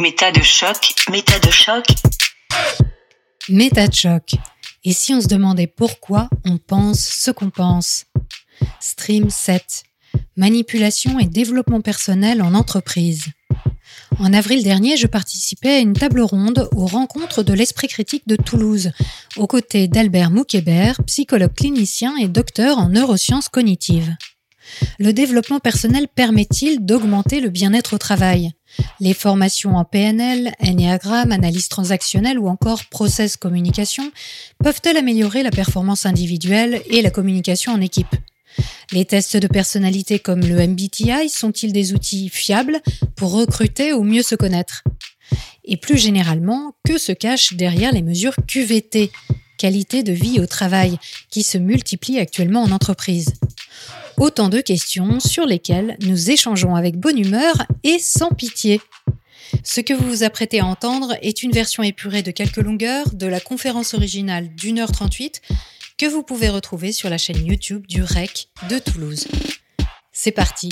Méta de choc, méta de choc. Méta de choc. Et si on se demandait pourquoi on pense ce qu'on pense? Stream 7. Manipulation et développement personnel en entreprise. En avril dernier, je participais à une table ronde aux rencontres de l'esprit critique de Toulouse, aux côtés d'Albert Moukébert, psychologue clinicien et docteur en neurosciences cognitives. Le développement personnel permet-il d'augmenter le bien-être au travail? Les formations en PNL, Enneagram, analyse transactionnelle ou encore process communication peuvent-elles améliorer la performance individuelle et la communication en équipe? Les tests de personnalité comme le MBTI sont-ils des outils fiables pour recruter ou mieux se connaître? Et plus généralement, que se cache derrière les mesures QVT, qualité de vie au travail, qui se multiplient actuellement en entreprise? Autant de questions sur lesquelles nous échangeons avec bonne humeur et sans pitié. Ce que vous vous apprêtez à entendre est une version épurée de quelques longueurs de la conférence originale d'une heure 38 que vous pouvez retrouver sur la chaîne YouTube du REC de Toulouse. C'est parti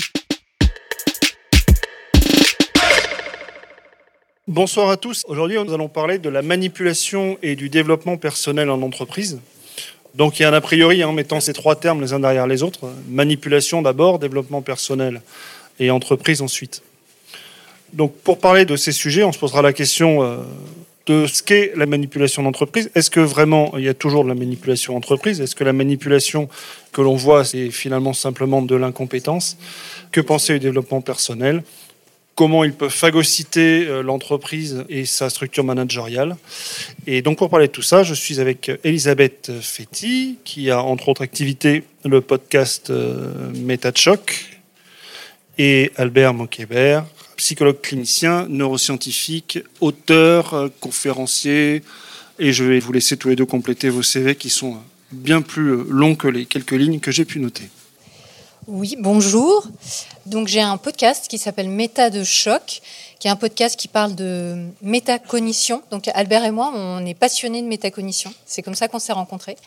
Bonsoir à tous. Aujourd'hui, nous allons parler de la manipulation et du développement personnel en entreprise. Donc il y a un a priori en mettant ces trois termes les uns derrière les autres. Manipulation d'abord, développement personnel et entreprise ensuite. Donc pour parler de ces sujets, on se posera la question euh, de ce qu'est la manipulation d'entreprise. Est-ce que vraiment il y a toujours de la manipulation d'entreprise? Est-ce que la manipulation que l'on voit, c'est finalement simplement de l'incompétence? Que penser du développement personnel? Comment il peut phagocyter euh, l'entreprise et sa structure managériale Et donc pour parler de tout ça, je suis avec Elisabeth Fetti, qui a entre autres activités le podcast euh, Méta et Albert Moquebert, psychologue clinicien, neuroscientifique, auteur, euh, conférencier. Et je vais vous laisser tous les deux compléter vos CV qui sont bien plus euh, longs que les quelques lignes que j'ai pu noter. Oui, bonjour. Donc j'ai un podcast qui s'appelle Méta de choc, qui est un podcast qui parle de métacognition. Donc Albert et moi, on est passionnés de métacognition. C'est comme ça qu'on s'est rencontrés.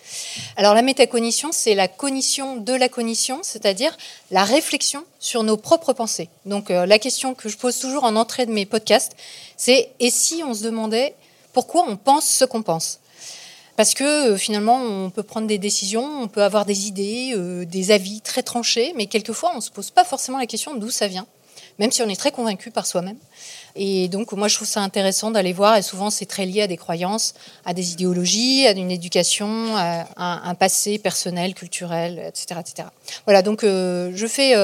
Alors la métacognition, c'est la cognition de la cognition, c'est-à-dire la réflexion sur nos propres pensées. Donc euh, la question que je pose toujours en entrée de mes podcasts, c'est et si on se demandait pourquoi on pense ce qu'on pense? Parce que euh, finalement, on peut prendre des décisions, on peut avoir des idées, euh, des avis très tranchés, mais quelquefois, on ne se pose pas forcément la question d'où ça vient, même si on est très convaincu par soi-même. Et donc, moi, je trouve ça intéressant d'aller voir, et souvent, c'est très lié à des croyances, à des idéologies, à une éducation, à un, passé personnel, culturel, etc. etc. Voilà, donc, euh, je fais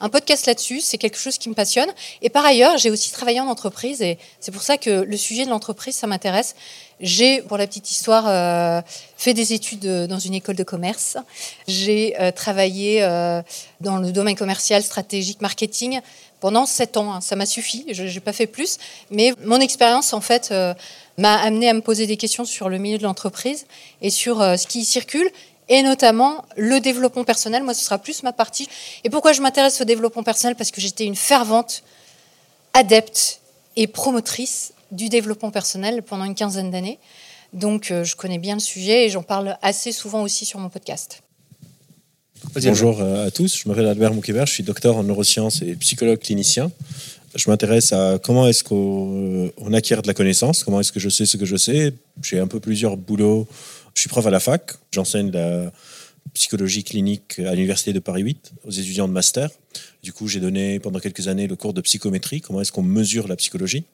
un podcast là-dessus, c'est quelque chose qui me passionne. Et par ailleurs, j'ai aussi travaillé en entreprise, et c'est pour ça que le sujet de l'entreprise, ça m'intéresse. J'ai, pour la petite histoire, euh, fait des études euh, dans une école de commerce. J'ai euh, travaillé dans le domaine commercial, stratégique, marketing pendant sept ans. Hein. Ça m'a suffi, je n'ai pas fait plus. Mais mon expérience, en fait, m'a amené à me poser des questions sur le milieu de l'entreprise et sur ce qui y circule et notamment le développement personnel. Moi, ce sera plus ma partie. Et pourquoi je m'intéresse au développement personnel? Parce que j'étais une fervente adepte et promotrice du développement personnel pendant une quinzaine d'années. Donc, euh, je connais bien le sujet et j'en parle assez souvent aussi sur mon podcast. Bonjour euh, à tous, je m'appelle Albert Moukébert, je suis docteur en neurosciences et psychologue clinicien. Je m'intéresse à comment est-ce qu'on acquiert de la connaissance, comment est-ce que je sais ce que je sais. J'ai un peu plusieurs boulots. Je suis prof à la fac, j'enseigne la psychologie clinique à l'Université de Paris 8 aux étudiants de master. Du coup, j'ai donné pendant quelques années le cours de psychométrie, comment est-ce qu'on mesure la psychologie.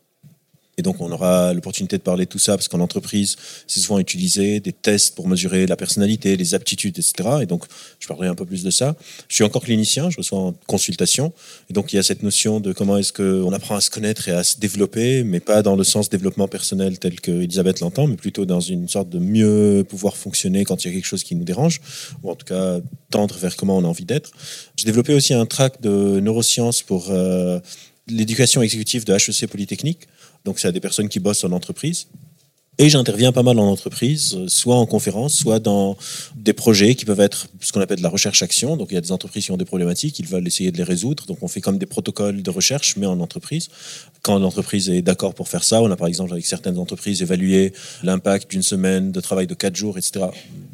Et donc, on aura l'opportunité de parler de tout ça parce qu'en entreprise, c'est souvent utilisé des tests pour mesurer la personnalité, les aptitudes, etc. Et donc, je parlerai un peu plus de ça. Je suis encore clinicien, je reçois en consultation. Et donc, il y a cette notion de comment est-ce qu'on apprend à se connaître et à se développer, mais pas dans le sens développement personnel tel que Elisabeth l'entend, mais plutôt dans une sorte de mieux pouvoir fonctionner quand il y a quelque chose qui nous dérange, ou en tout cas tendre vers comment on a envie d'être. J'ai développé aussi un track de neurosciences pour euh, l'éducation exécutive de HEC Polytechnique donc, c'est à des personnes qui bossent en entreprise. Et j'interviens pas mal en entreprise, soit en conférence, soit dans des projets qui peuvent être ce qu'on appelle la recherche-action. Donc il y a des entreprises qui ont des problématiques, ils veulent essayer de les résoudre. Donc on fait comme des protocoles de recherche, mais en entreprise. Quand l'entreprise est d'accord pour faire ça, on a par exemple avec certaines entreprises évalué l'impact d'une semaine de travail de quatre jours, etc.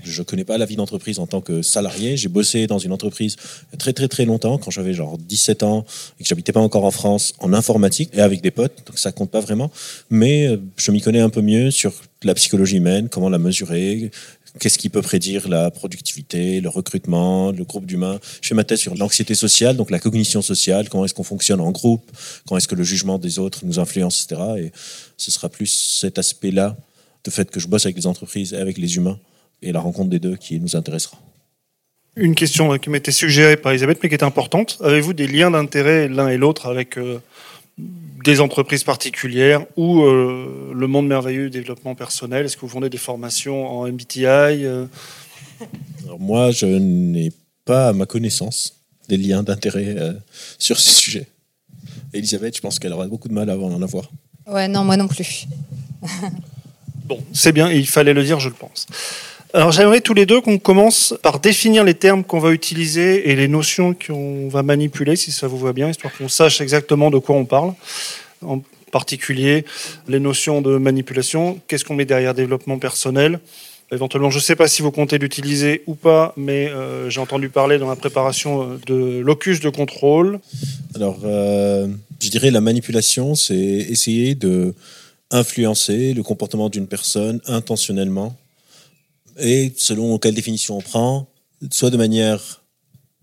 Je connais pas la vie d'entreprise en tant que salarié. J'ai bossé dans une entreprise très très très longtemps, quand j'avais genre 17 ans et que j'habitais pas encore en France, en informatique et avec des potes, donc ça compte pas vraiment. Mais euh, je m'y connais un peu mieux sur la psychologie humaine, comment la mesurer, Qu'est-ce qui peut prédire la productivité, le recrutement, le groupe d'humains Je fais ma thèse sur l'anxiété sociale, donc la cognition sociale, comment est-ce qu'on fonctionne en groupe, comment est-ce que le jugement des autres nous influence, etc. Et ce sera plus cet aspect-là, de fait que je bosse avec les entreprises et avec les humains, et la rencontre des deux qui nous intéressera. Une question qui m'était suggérée par Elisabeth, mais qui est importante. Avez-vous des liens d'intérêt l'un et l'autre avec euh, des entreprises particulières ou euh, le monde merveilleux du développement personnel Est-ce que vous fondez des formations en MBTI euh? Moi, je n'ai pas, à ma connaissance, des liens d'intérêt euh, sur ce sujet. Elisabeth, je pense qu'elle aura beaucoup de mal à en avoir. Ouais, non, moi non plus. bon, c'est bien, il fallait le dire, je le pense. Alors j'aimerais tous les deux qu'on commence par définir les termes qu'on va utiliser et les notions qu'on va manipuler, si ça vous va bien, histoire qu'on sache exactement de quoi on parle. En particulier, les notions de manipulation, qu'est-ce qu'on met derrière développement personnel. Éventuellement, je ne sais pas si vous comptez l'utiliser ou pas, mais euh, j'ai entendu parler dans la préparation euh, de locus de contrôle. Alors, euh, je dirais la manipulation, c'est essayer de influencer le comportement d'une personne intentionnellement et selon quelle définition on prend, soit de manière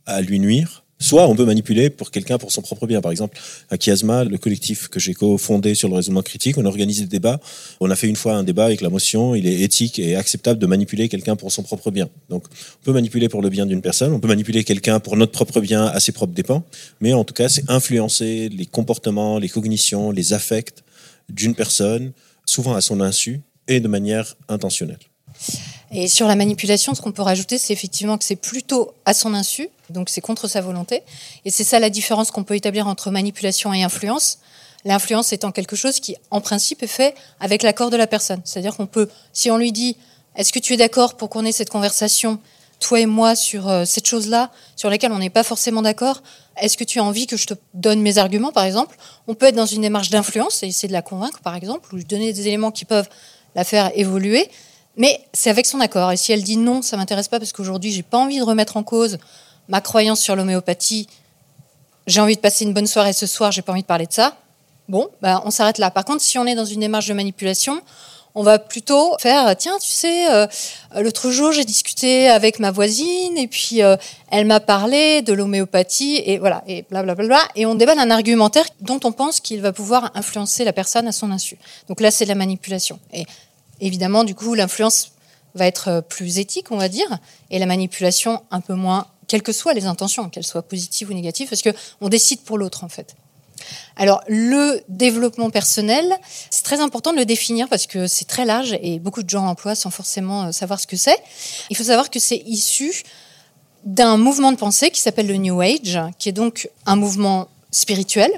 à lui nuire, soit on peut manipuler pour quelqu'un pour son propre bien. Par exemple, à Chiasma, le collectif que j'ai co-fondé sur le raisonnement critique, on a organisé des débats. On a fait une fois un débat avec la motion, il est éthique et acceptable de manipuler quelqu'un pour son propre bien. Donc, on peut manipuler pour le bien d'une personne, on peut manipuler quelqu'un pour notre propre bien à ses propres dépens, mais en tout cas, c'est influencer les comportements, les cognitions, les affects d'une personne, souvent à son insu et de manière intentionnelle. Et sur la manipulation, ce qu'on peut rajouter, c'est effectivement que c'est plutôt à son insu, donc c'est contre sa volonté. Et c'est ça la différence qu'on peut établir entre manipulation et influence. L'influence étant quelque chose qui, en principe, est fait avec l'accord de la personne. C'est-à-dire qu'on peut, si on lui dit, est-ce que tu es d'accord pour qu'on ait cette conversation, toi et moi, sur euh, cette chose-là, sur laquelle on n'est pas forcément d'accord, est-ce que tu as envie que je te donne mes arguments, par exemple? On peut être dans une démarche d'influence et essayer de la convaincre, par exemple, ou lui donner des éléments qui peuvent la faire évoluer. Mais c'est avec son accord. Et si elle dit non, ça m'intéresse pas parce qu'aujourd'hui, j'ai pas envie de remettre en cause ma croyance sur l'homéopathie. J'ai envie de passer une bonne soirée ce soir, j'ai pas envie de parler de ça. Bon, bah, on s'arrête là. Par contre, si on est dans une démarche de manipulation, on va plutôt faire tiens, tu sais, euh, l'autre jour, j'ai discuté avec ma voisine et puis euh, elle m'a parlé de l'homéopathie et voilà, et blablabla. Et on débat d'un argumentaire dont on pense qu'il va pouvoir influencer la personne à son insu. Donc là, c'est de la manipulation. Et évidemment, du coup, l'influence va être euh, plus éthique, on va dire, et la manipulation un peu moins, quelles que soient les intentions, qu'elles soient positives ou négatives, parce qu'on décide pour l'autre, en fait. Alors, le développement personnel, c'est très important de le définir parce que c'est très large et beaucoup de gens l'emploient sans forcément euh, savoir ce que c'est. Il faut savoir que c'est issu d'un mouvement de pensée qui s'appelle le New Age, qui est donc un mouvement spirituel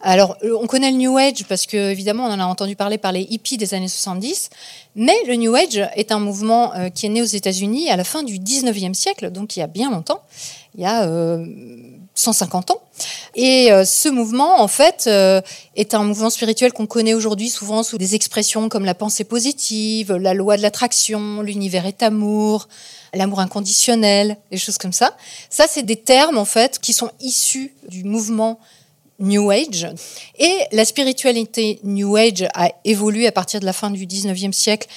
alors, euh, on connaît le New Age parce que, évidemment, on en a entendu parler par les hippies des années 70, mais le New Age est un mouvement euh, qui est né aux États-Unis à la fin du 19e siècle, donc il y a bien longtemps, il y a 150 euh, ans. Et ce mouvement, en fait, est un mouvement spirituel qu'on connaît aujourd'hui souvent sous des expressions comme la pensée positive, la loi de l'attraction, l'univers est amour, l'amour inconditionnel, des choses comme ça. Ça, c'est des termes, en fait, qui sont issus du mouvement New Age. Et la spiritualité New Age a évolué à partir de la fin du 19e siècle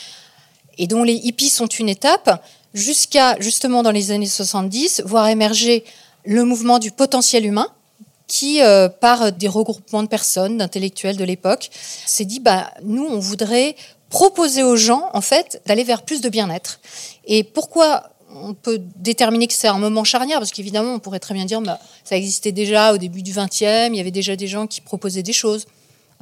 et dont les hippies sont une étape, jusqu'à justement dans les années 70, voir émerger le mouvement du potentiel humain, qui, euh, par des regroupements de personnes, d'intellectuels de l'époque, s'est dit, bah, nous, on voudrait proposer aux gens, en fait, d'aller vers plus de bien-être. Et pourquoi on peut déterminer que c'est un moment charnière, parce qu'évidemment, on pourrait très bien dire, bah, ça existait déjà au début du 20e, il y avait déjà des gens qui proposaient des choses,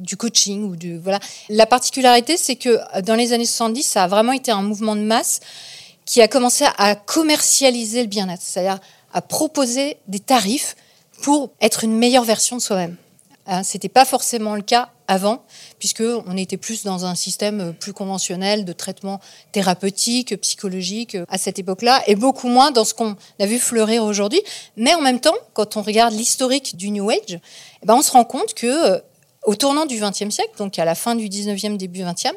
du coaching ou du voilà. La particularité, c'est que dans les années 70, ça a vraiment été un mouvement de masse qui a commencé à commercialiser le bien-être, c'est-à-dire à proposer des tarifs pour être une meilleure version de soi-même. Hein, Ce n'était pas forcément le cas avant, puisqu'on était plus dans un système plus conventionnel de traitement thérapeutique, psychologique à cette époque-là, et beaucoup moins dans ce qu'on a vu fleurir aujourd'hui. Mais en même temps, quand on regarde l'historique du New Age, eh ben on se rend compte que euh, au tournant du XXe siècle, donc à la fin du XIXe, début XXe,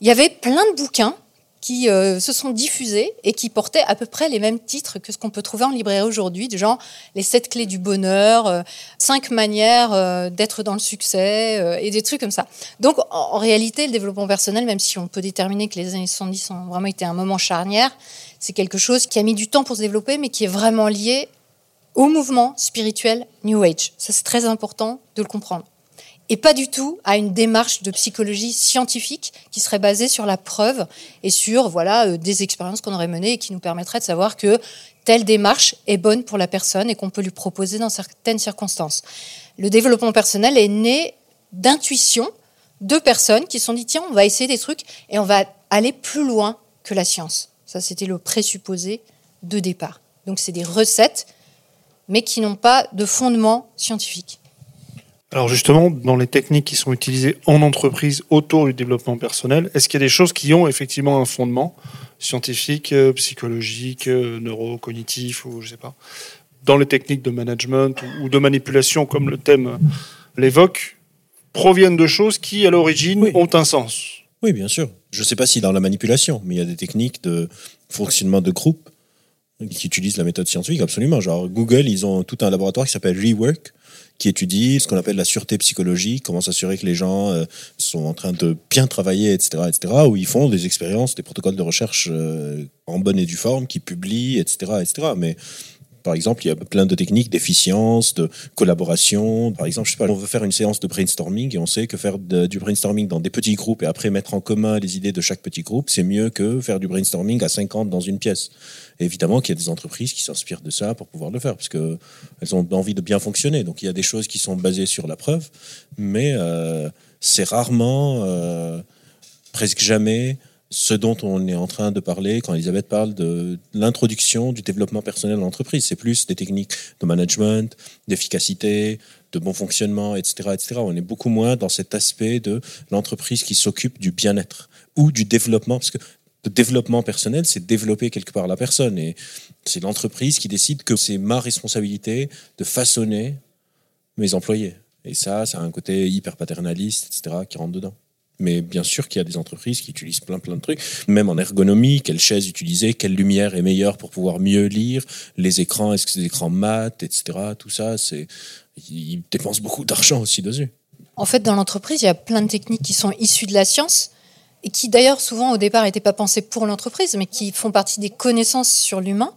il y avait plein de bouquins qui euh, se sont diffusés et qui portaient à peu près les mêmes titres que ce qu'on peut trouver en librairie aujourd'hui, du genre les sept clés du bonheur, euh, cinq manières euh, d'être dans le succès et des trucs comme ça. Donc en, réalité, le développement personnel, même si on peut déterminer que les années 70 ont vraiment été un moment charnière, c'est quelque chose qui a mis du temps pour se développer, mais qui est vraiment lié au mouvement spirituel New Age. Ça, c'est très important de le comprendre et pas du tout à une démarche de psychologie scientifique qui serait basée sur la preuve et sur voilà euh, des expériences qu'on aurait menées et qui nous permettraient de savoir que telle démarche est bonne pour la personne et qu'on peut lui proposer dans certaines circonstances. Le développement personnel est né d'intuition de personnes qui se sont dit tiens on va essayer des trucs et on va aller plus loin que la science. Ça c'était le présupposé de départ. Donc c'est des recettes mais qui n'ont pas de fondement scientifique. Alors justement, dans les techniques qui sont utilisées en entreprise autour du développement personnel, est-ce qu'il y a des choses qui ont effectivement un fondement scientifique, euh, psychologique, euh, neurocognitif ou je sais pas, dans les techniques de management ou de manipulation comme le thème l'évoque, proviennent de choses qui à l'origine ont un sens? Oui, bien sûr. Je ne sais pas si dans la manipulation, mais il y a des techniques de fonctionnement de groupe qui utilisent la méthode scientifique, absolument. Genre Google, ils ont tout un laboratoire qui s'appelle Rework, qui étudie ce qu'on appelle la sûreté psychologique, comment s'assurer que les gens euh, sont en train de bien travailler, etc., etc., où ils font des expériences, des protocoles de recherche euh, en bonne et due forme, qui publient, etc., etc. Mais par exemple, il y a plein de techniques d'efficience, de collaboration. Par exemple, on veut faire une séance de brainstorming et on sait que faire du brainstorming dans des petits groupes et après mettre en commun les idées de chaque petit groupe, c'est mieux que faire du brainstorming à 50 dans une pièce. évidemment qu'il y a des entreprises qui s'inspirent de ça pour pouvoir le faire parce qu'elles ont envie de bien fonctionner. Donc il y a des choses qui sont basées sur la preuve, mais euh, c'est rarement, euh, presque jamais, ce dont on est en train de parler quand Elisabeth parle de l'introduction du développement personnel en entreprise. C'est plus des techniques de management, d'efficacité, de bon fonctionnement, etc., etc. On est beaucoup moins dans cet aspect de l'entreprise qui s'occupe du bien-être ou du développement, parce que le développement personnel, c'est développer quelque part la personne. Et c'est l'entreprise qui décide que c'est ma responsabilité de façonner mes employés. Et ça, ça a un côté hyper paternaliste, etc., qui rentre dedans. Mais bien sûr qu'il y a des entreprises qui utilisent plein plein de trucs, même en ergonomie, quelle chaise utiliser, quelle lumière est meilleure pour pouvoir mieux lire, les écrans, est-ce que c'est des écrans mat, etc. Tout ça, c'est ils dépensent beaucoup d'argent aussi dessus. En fait, dans l'entreprise, il y a plein de techniques qui sont issues de la science et qui d'ailleurs souvent au départ n'étaient pas pensées pour l'entreprise, mais qui font partie des connaissances sur l'humain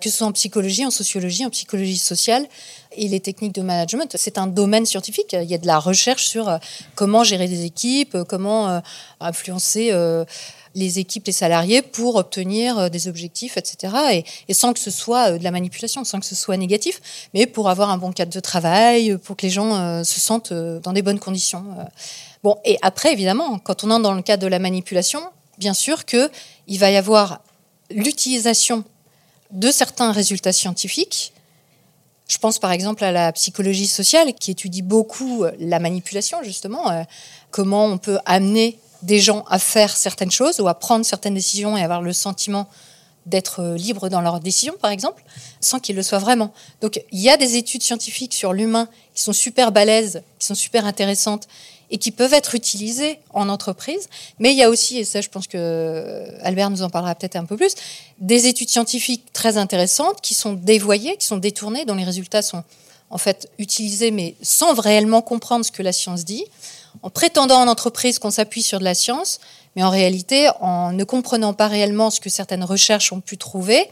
que ce soit en psychologie, en sociologie, en psychologie sociale et les techniques de management. C'est un domaine scientifique. Il y a de la recherche sur euh, comment gérer des équipes, euh, comment euh, influencer les équipes, les salariés pour obtenir des objectifs, etc. Et, sans que ce soit de la manipulation, sans que ce soit négatif, mais pour avoir un bon cadre de travail, pour que les gens se sentent dans des bonnes conditions. Bon, et après, évidemment, quand on entre dans le cadre de la manipulation, bien sûr qu'il va y avoir l'utilisation de certains résultats scientifiques. Je pense par exemple à la psychologie sociale qui étudie beaucoup euh, la manipulation, justement, euh, comment on peut amener des gens à faire certaines choses ou à prendre certaines décisions et avoir le sentiment d'être euh, libre dans leurs décisions, par exemple, sans qu'ils le soient vraiment. Donc il y a des études scientifiques sur l'humain qui sont super balèzes, qui sont super intéressantes et qui peuvent être utilisés en entreprise. Mais il y a aussi, et ça je pense que Albert nous en parlera peut-être un peu plus, des études scientifiques très intéressantes qui sont dévoyées, qui sont détournées, dont les résultats sont en fait utilisés mais sans réellement comprendre ce que la science dit, en prétendant en entreprise qu'on s'appuie sur de la science, mais en réalité en ne comprenant pas réellement ce que certaines recherches ont pu trouver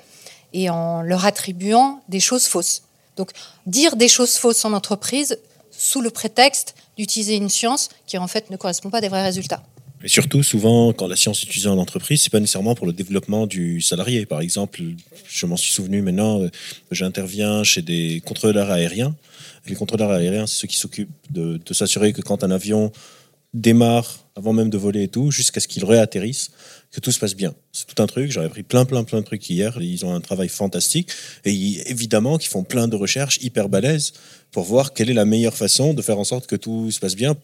et en leur attribuant des choses fausses. Donc dire des choses fausses en entreprise sous le prétexte d'utiliser une science qui en fait ne correspond pas à des vrais résultats. Et surtout, souvent, quand la science est utilisée en entreprise, c'est pas nécessairement pour le développement du salarié. Par exemple, je m'en suis souvenu maintenant, euh, j'interviens chez des contrôleurs aériens. Les contrôleurs aériens, c'est ceux qui s'occupent de, s'assurer que quand un avion démarre avant même de voler et tout, jusqu'à ce qu'il réatterrisse, que tout se passe bien. C'est tout un truc. J'aurais pris plein, plein, plein de trucs hier. Ils ont un travail fantastique. Et évidemment, qu'ils font plein de recherches hyper balèzes pour voir quelle est la meilleure façon de faire en sorte que tout se passe bien.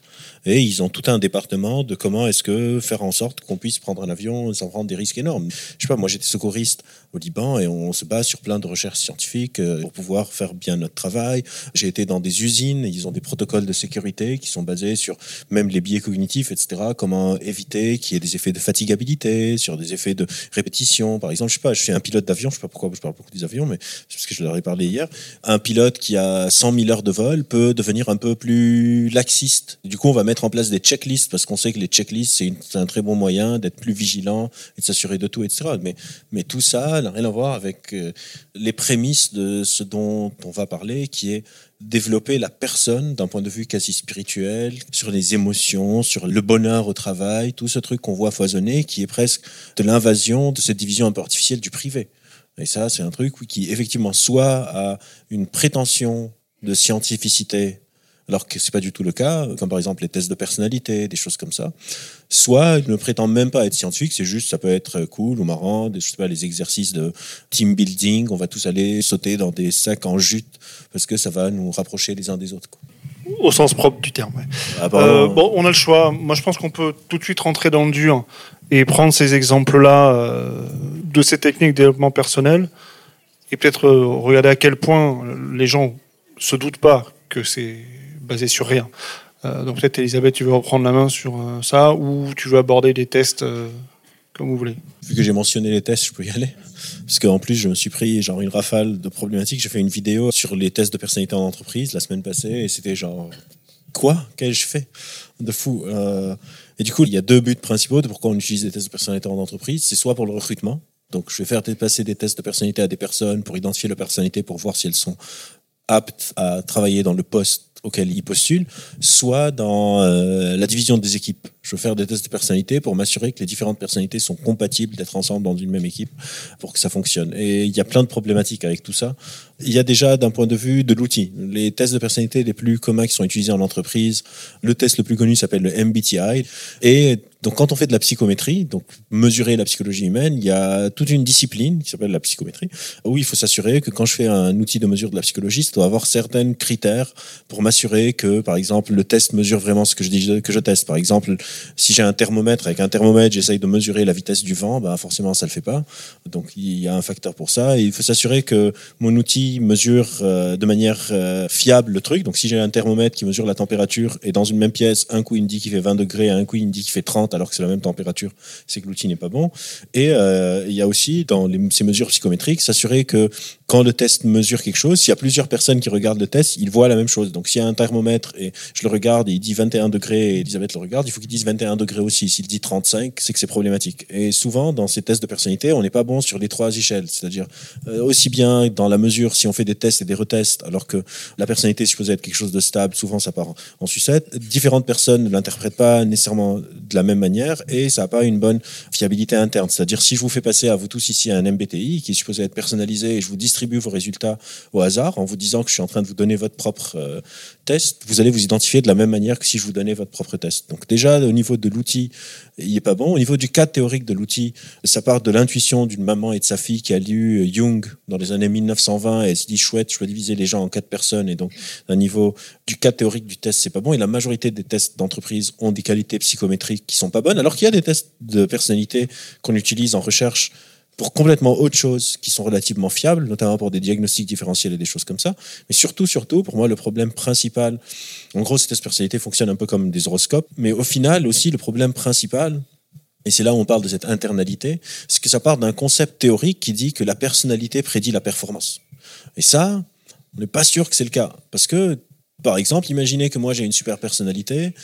Et ils ont tout un département de comment est-ce que faire en sorte qu'on puisse prendre un avion sans prendre des risques énormes. Je sais pas, moi j'étais secouriste au Liban et on se base sur plein de recherches scientifiques euh, pour pouvoir faire bien notre travail. J'ai été dans des usines, ils ont des protocoles de sécurité qui sont basés sur même les biais cognitifs, etc. Comment éviter qu'il y ait des effets de fatigabilité, sur des effets de répétition? Par exemple, je sais pas, je suis un pilote d'avion, je sais pas pourquoi je parle beaucoup des avions, mais c'est parce que je leur ai parlé hier. Un pilote qui a 100 000 heures de vol peut devenir un peu plus laxiste. Du coup, on va mettre en place des checklists parce qu'on sait que les checklists, c'est un très bon moyen d'être plus vigilant et de s'assurer de tout, etc. Mais, mais tout ça n'a rien à voir avec euh, les prémices de ce dont on va parler, qui est développer la personne d'un point de vue quasi spirituel, sur les émotions, sur le bonheur au travail, tout ce truc qu'on voit foisonner, qui est presque de l'invasion de cette division un peu artificielle du privé. Et ça, c'est un truc qui, effectivement, soit a une prétention de scientificité alors que c'est pas du tout le cas, comme par exemple les tests de personnalité, des choses comme ça. Soit il ne prétend même pas être scientifique, c'est juste ça peut être cool ou marrant, des, je sais pas, les exercices de team building, on va tous aller sauter dans des sacs en jute parce que ça va nous rapprocher les uns des autres. Au sens propre du terme. Ah euh, bon, on a le choix. Moi, je pense qu'on peut tout de suite rentrer dans le dur et prendre ces exemples-là euh, de ces techniques de développement personnel et peut-être euh, regarder à quel point les gens se doutent pas que c'est basé sur rien. Euh, donc peut-être Elisabeth, tu veux reprendre la main sur euh, ça ou tu veux aborder des tests euh, comme vous voulez. Vu que j'ai mentionné les tests, je peux y aller. Parce qu'en plus, je me suis pris genre une rafale de problématiques. J'ai fait une vidéo sur les tests de personnalité en entreprise la semaine passée et c'était genre quoi? Qu'ai-je fait? De fou Et du coup, il y a deux buts principaux de pourquoi on utilise les tests de personnalité en entreprise. C'est soit pour le recrutement. Donc, je vais faire passer des tests de personnalité à des personnes pour identifier leur personnalité, pour voir si elles sont aptes à travailler dans le poste auquel ils postulent, soit dans euh, la division des équipes. Je veux faire des tests de personnalité pour m'assurer que les différentes personnalités sont compatibles d'être ensemble dans une même équipe pour que ça fonctionne. Et il y a plein de problématiques avec tout ça. Il y a déjà d'un point de vue de l'outil, les tests de personnalité les plus communs qui sont utilisés en entreprise. Le test le plus connu s'appelle le MBTI. Et donc, quand on fait de la psychométrie, donc mesurer la psychologie humaine, il y a toute une discipline qui s'appelle la psychométrie, où il faut s'assurer que quand je fais un outil de mesure de la psychologie, ça doit avoir certains critères pour m'assurer que, par exemple, le test mesure vraiment ce que je que je teste. Par exemple, si j'ai un thermomètre, avec un thermomètre, j'essaye de mesurer la vitesse du vent, ben forcément, ça le fait pas. Donc, il y a un facteur pour ça. Il faut s'assurer que mon outil mesure euh, de manière euh, fiable le truc. Donc, si j'ai un thermomètre qui mesure la température et dans une même pièce, un coup il me dit qu'il fait 20 degrés, un coup il me dit qu'il fait 30, alors que c'est la même température, c'est que l'outil n'est pas bon. Et euh, il y a aussi, dans ces mesures psychométriques, s'assurer que quand le test mesure quelque chose, s'il y a plusieurs personnes qui regardent le test, ils voient la même chose. Donc s'il y a un thermomètre et je le regarde et il dit 21 degrés et Elisabeth le regarde, il faut qu'il dise 21 degrés aussi. S'il dit 35, c'est que c'est problématique. Et souvent, dans ces tests de personnalité, on n'est pas bon sur les trois échelles. C'est-à-dire euh, aussi bien dans la mesure, si on fait des tests et des retests, alors que la personnalité est supposée être quelque chose de stable, souvent ça part en sucette. Différentes personnes ne l'interprètent pas nécessairement de la même manière et ça n'a pas une bonne fiabilité interne. C'est-à-dire si je vous fais passer à vous tous ici un MBTI qui est supposé être personnalisé et je vous distribue vos résultats au hasard en vous disant que je suis en train de vous donner votre propre euh, test, vous allez vous identifier de la même manière que si je vous donnais votre propre test. Donc déjà au niveau de l'outil, il est pas bon. Au niveau du cadre théorique de l'outil, ça part de l'intuition d'une maman et de sa fille qui a lu Jung dans les années 1920 et elle se dit chouette, je vais diviser les gens en quatre personnes et donc au niveau du cadre théorique du test, c'est pas bon. Et la majorité des tests d'entreprise ont des qualités psychométriques qui sont pas bonnes, alors qu'il y a des tests de personnalité qu'on utilise en recherche complètement autre chose qui sont relativement fiables, notamment pour des diagnostics différentiels et des choses comme ça. Mais surtout, surtout, pour moi, le problème principal, en gros, cette personnalité fonctionne un peu comme des horoscopes, mais au final aussi, le problème principal, et c'est là où on parle de cette internalité, c'est que ça part d'un concept théorique qui dit que la personnalité prédit la performance. Et ça, on n'est pas sûr que c'est le cas. Parce que, par exemple, imaginez que moi j'ai une super personnalité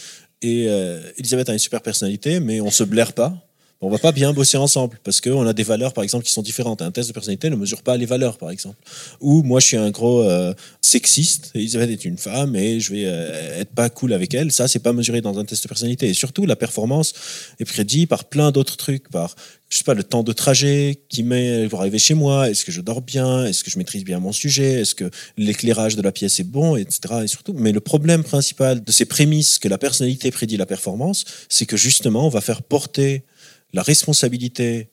et euh, Elisabeth a une super personnalité, mais on se blaire pas on va pas bien bosser ensemble parce qu'on a des valeurs, par exemple, qui sont différentes. Un test de personnalité ne mesure pas les valeurs, par exemple. Ou moi, je suis un gros euh, sexiste, Elisabeth est une femme et je vais euh, être pas cool avec elle. Ça, c'est pas mesuré dans un test de personnalité. Et surtout, la performance est prédite par plein d'autres trucs, par je sais pas, le temps de trajet qui met pour arriver chez moi, est-ce que je dors bien, est-ce que je maîtrise bien mon sujet, est-ce que l'éclairage de la pièce est bon, etc. Et surtout, mais le problème principal de ces prémices que la personnalité prédit la performance, c'est que justement, on va faire porter la responsabilité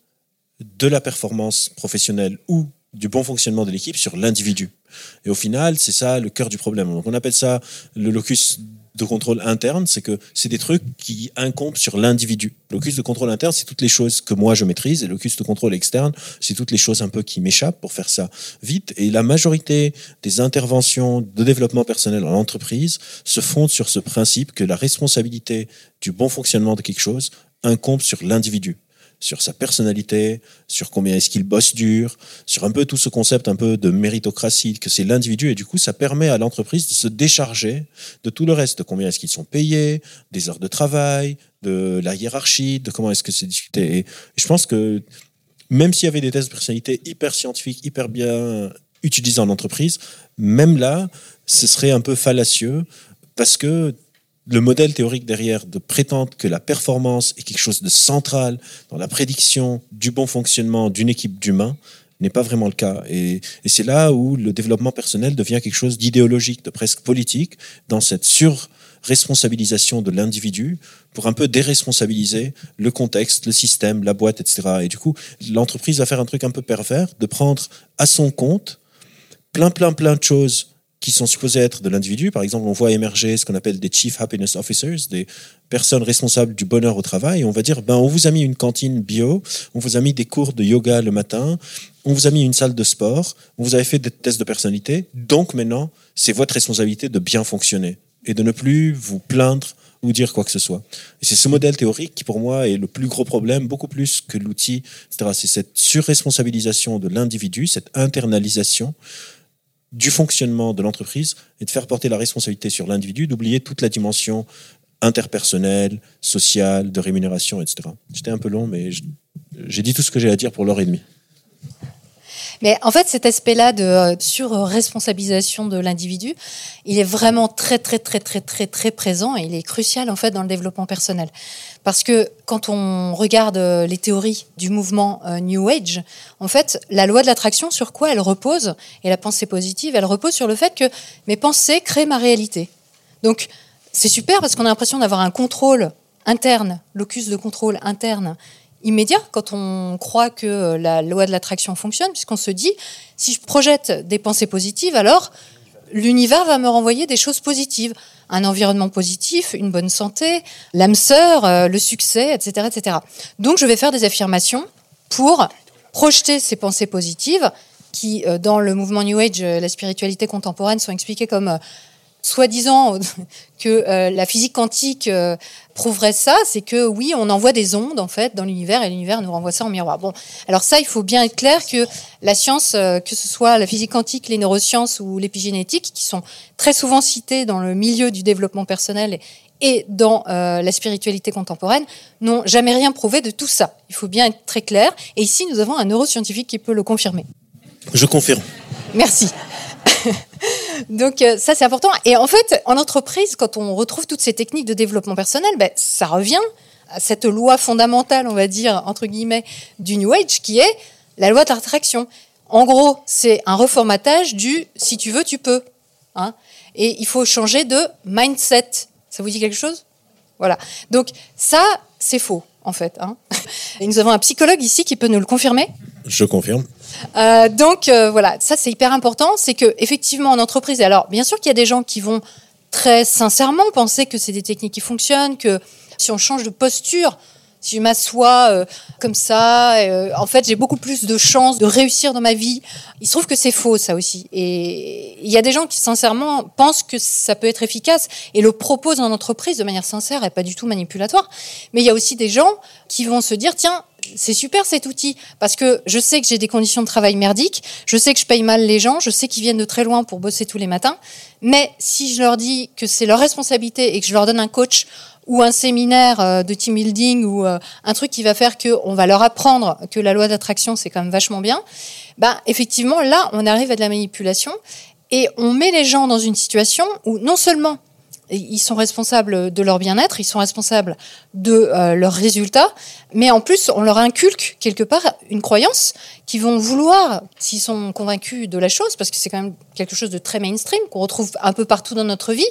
de la performance professionnelle ou du bon fonctionnement de l'équipe sur l'individu. Et au final, c'est ça le cœur du problème. Donc on appelle ça le locus de contrôle interne, c'est que c'est des trucs qui incombent sur l'individu. Locus de contrôle interne, c'est toutes les choses que moi je maîtrise, et locus de contrôle externe, c'est toutes les choses un peu qui m'échappent pour faire ça vite. Et la majorité des interventions de développement personnel en entreprise se fondent sur ce principe que la responsabilité du bon fonctionnement de quelque chose incombe sur l'individu sur sa personnalité, sur combien est-ce qu'il bosse dur, sur un peu tout ce concept un peu de méritocratie, que c'est l'individu, et du coup, ça permet à l'entreprise de se décharger de tout le reste, de combien est-ce qu'ils sont payés, des heures de travail, de la hiérarchie, de comment est-ce que c'est discuté. Et je pense que même s'il y avait des tests de personnalité hyper scientifiques, hyper bien utilisés en entreprise, même là, ce serait un peu fallacieux parce que le modèle théorique derrière de prétendre que la performance est quelque chose de central dans la prédiction du bon fonctionnement d'une équipe d'humains n'est pas vraiment le cas. Et, c'est là où le développement personnel devient quelque chose d'idéologique, de presque politique, dans cette sur-responsabilisation de l'individu pour un peu déresponsabiliser le contexte, le système, la boîte, etc. Et du coup, l'entreprise va faire un truc un peu pervers, de prendre à son compte plein, plein, plein de choses qui sont supposés être de l'individu. Par exemple, on voit émerger ce qu'on appelle des Chief Happiness Officers, des personnes responsables du bonheur au travail. on va dire, ben, on vous a mis une cantine bio, on vous a mis des cours de yoga le matin, on vous a mis une salle de sport, on vous avez fait des tests de personnalité. Donc maintenant, c'est votre responsabilité de bien fonctionner et de ne plus vous plaindre ou dire quoi que ce soit. Et c'est ce modèle théorique qui, pour moi, est le plus gros problème, beaucoup plus que l'outil, etc. C'est cette surresponsabilisation de l'individu, cette internalisation du fonctionnement de l'entreprise et de faire porter la responsabilité sur l'individu, d'oublier toute la dimension interpersonnelle, sociale, de rémunération, etc. C'était un peu long, mais j'ai dit tout ce que j'ai à dire pour l'heure et demie. Mais en fait, cet aspect-là de euh, sur-responsabilisation de l'individu, il est vraiment très, très, très, très, très, très présent et il est crucial en fait dans le développement personnel. Parce que quand on regarde euh, les théories du mouvement euh, New Age, en fait, la loi de l'attraction, sur quoi elle repose, et la pensée positive, elle repose sur le fait que mes pensées créent ma réalité. Donc, c'est super parce qu'on a l'impression d'avoir un contrôle interne, locus de contrôle interne immédiat quand on croit que euh, la loi de l'attraction fonctionne, puisqu'on se dit, si je projette des pensées positives, alors l'univers va me renvoyer des choses positives. Un environnement positif, une bonne santé, l'âme sœur, euh, le succès, etc., etc. Donc je vais faire des affirmations pour projeter ces pensées positives qui, euh, dans le mouvement New Age, la spiritualité contemporaine, sont expliquées comme soi-disant que euh, la physique quantique euh, prouverait ça, c'est que oui, on envoie des ondes en fait dans l'univers et l'univers nous renvoie ça en miroir. Bon, alors ça, il faut bien être clair que la science, euh, que ce soit la physique quantique, les neurosciences ou l'épigénétique, qui sont très souvent cités dans le milieu du développement personnel et dans la spiritualité contemporaine, n'ont jamais rien prouvé de tout ça. Il faut bien être très clair. Et ici, nous avons un neuroscientifique qui peut le confirmer. Je confirme. Merci. Donc euh, ça, c'est important. Et en fait, en entreprise, quand on retrouve toutes ces techniques de développement personnel, ben, ça revient à cette loi fondamentale, on va dire, entre guillemets, du New Age, qui est la loi d'attraction. En gros, c'est un reformatage du « si tu veux, tu peux hein. Et il faut changer de mindset. Ça vous dit quelque chose? Voilà. Donc ça, c'est faux, en fait. Hein. Et nous avons un psychologue ici qui peut nous le confirmer. Je confirme. Euh, donc euh, voilà, ça c'est hyper important, c'est que effectivement en entreprise, alors bien sûr qu'il y a des gens qui vont très sincèrement penser que c'est des techniques qui fonctionnent, que si on change de posture, si je m'assois euh, comme ça, en fait, j'ai beaucoup plus de chances de réussir dans ma vie. Il se trouve que c'est faux, ça aussi. Et il y a des gens qui, sincèrement, pensent que ça peut être efficace et le proposent en entreprise de manière sincère et pas du tout manipulatoire. Mais il y a aussi des gens qui vont se dire, tiens, c'est super cet outil parce que je sais que j'ai des conditions de travail merdiques, je sais que je paye mal les gens, je sais qu'ils viennent de très loin pour bosser tous les matins. Mais si je leur dis que c'est leur responsabilité et que je leur donne un coach ou un séminaire euh, de team building ou euh, un truc qui va faire qu'on va leur apprendre que la loi d'attraction c'est quand même vachement bien, ben effectivement là on arrive à de la manipulation et on met les gens dans une situation où non seulement ils sont responsables de leur bien-être, ils sont responsables de euh, leurs résultats, mais en plus, on leur inculque quelque part une croyance qu'ils vont vouloir, s'ils sont convaincus de la chose, parce que c'est quand même quelque chose de très mainstream, qu'on retrouve un peu partout dans notre vie,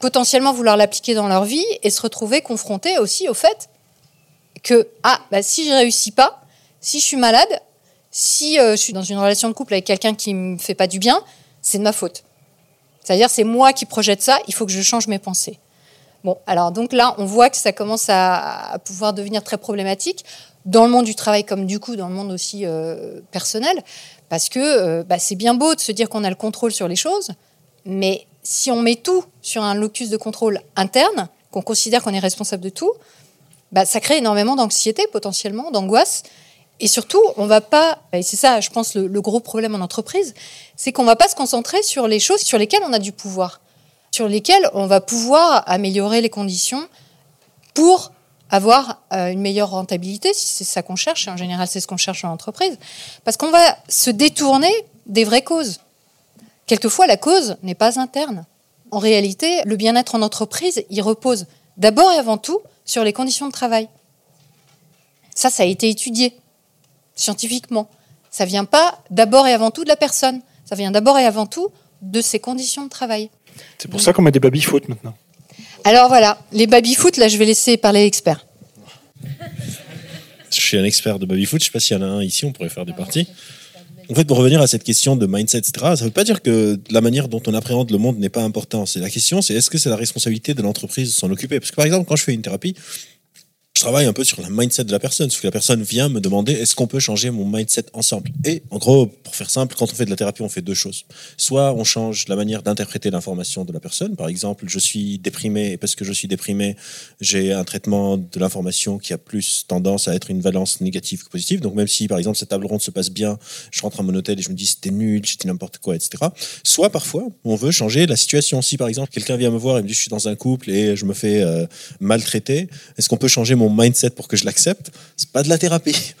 potentiellement vouloir l'appliquer dans leur vie et se retrouver confrontés aussi au fait que, ah, bah, si je réussis pas, si je suis malade, Si euh, je suis dans une relation de couple avec quelqu'un qui me fait pas du bien, c'est de ma faute. C'est-à-dire, c'est moi qui projette ça, il faut que je change mes pensées. Bon, alors donc là, on voit que ça commence à, pouvoir devenir très problématique dans le monde du travail comme du coup dans le monde aussi euh, personnel, parce que euh, bah, c'est bien beau de se dire qu'on a le contrôle sur les choses, mais si on met tout sur un locus de contrôle interne, qu'on considère qu'on est responsable de tout, bah, ça crée énormément d'anxiété potentiellement, d'angoisse, et surtout, on va pas, et c'est ça, je pense, le, gros problème en entreprise, c'est qu'on va pas se concentrer sur les choses sur lesquelles on a du pouvoir, sur lesquelles on va pouvoir améliorer les conditions pour avoir euh, une meilleure rentabilité, si c'est ça qu'on cherche, et en général c'est ce qu'on cherche en entreprise, parce qu'on va se détourner des vraies causes. Quelquefois, la cause n'est pas interne. En réalité, le bien-être en entreprise, il repose d'abord et avant tout sur les conditions de travail. Ça, ça a été étudié scientifiquement. Ça vient pas d'abord et avant tout de la personne. Ça vient d'abord et avant tout de ses conditions de travail. C'est pour ça qu'on met des baby-foot maintenant. Alors voilà, les baby-foot, là, je vais laisser parler l'expert. Je suis un expert de baby-foot. Je ne sais pas s'il y en a un ici, on pourrait faire des parties. En fait, pour revenir à cette question de mindset, etc., ça ne veut pas dire que la manière dont on appréhende le monde n'est pas important. C'est la question, c'est est-ce que c'est la responsabilité de l'entreprise de s'en occuper? Parce que par exemple, quand je fais une thérapie, je travaille un peu sur la mindset de la personne. Parce que la personne vient me demander est-ce qu'on peut changer mon mindset ensemble? Et en gros, pour faire simple, quand on fait de la thérapie, on fait deux choses. Soit on change la manière d'interpréter l'information de la personne. Par exemple, je suis déprimé et parce que je suis déprimé, j'ai un traitement de l'information qui a plus tendance à être une valence négative que positive. Donc même si, par exemple, cette table ronde se passe bien, je rentre à mon hôtel et je me dis c'était nul, j'étais n'importe quoi, etc. Soit parfois, on veut changer la situation. Si par exemple, quelqu'un vient me voir et me dit je suis dans un couple et je me fais euh, maltraiter, est-ce qu'on peut changer mon mindset pour que je l'accepte, c'est pas de la thérapie.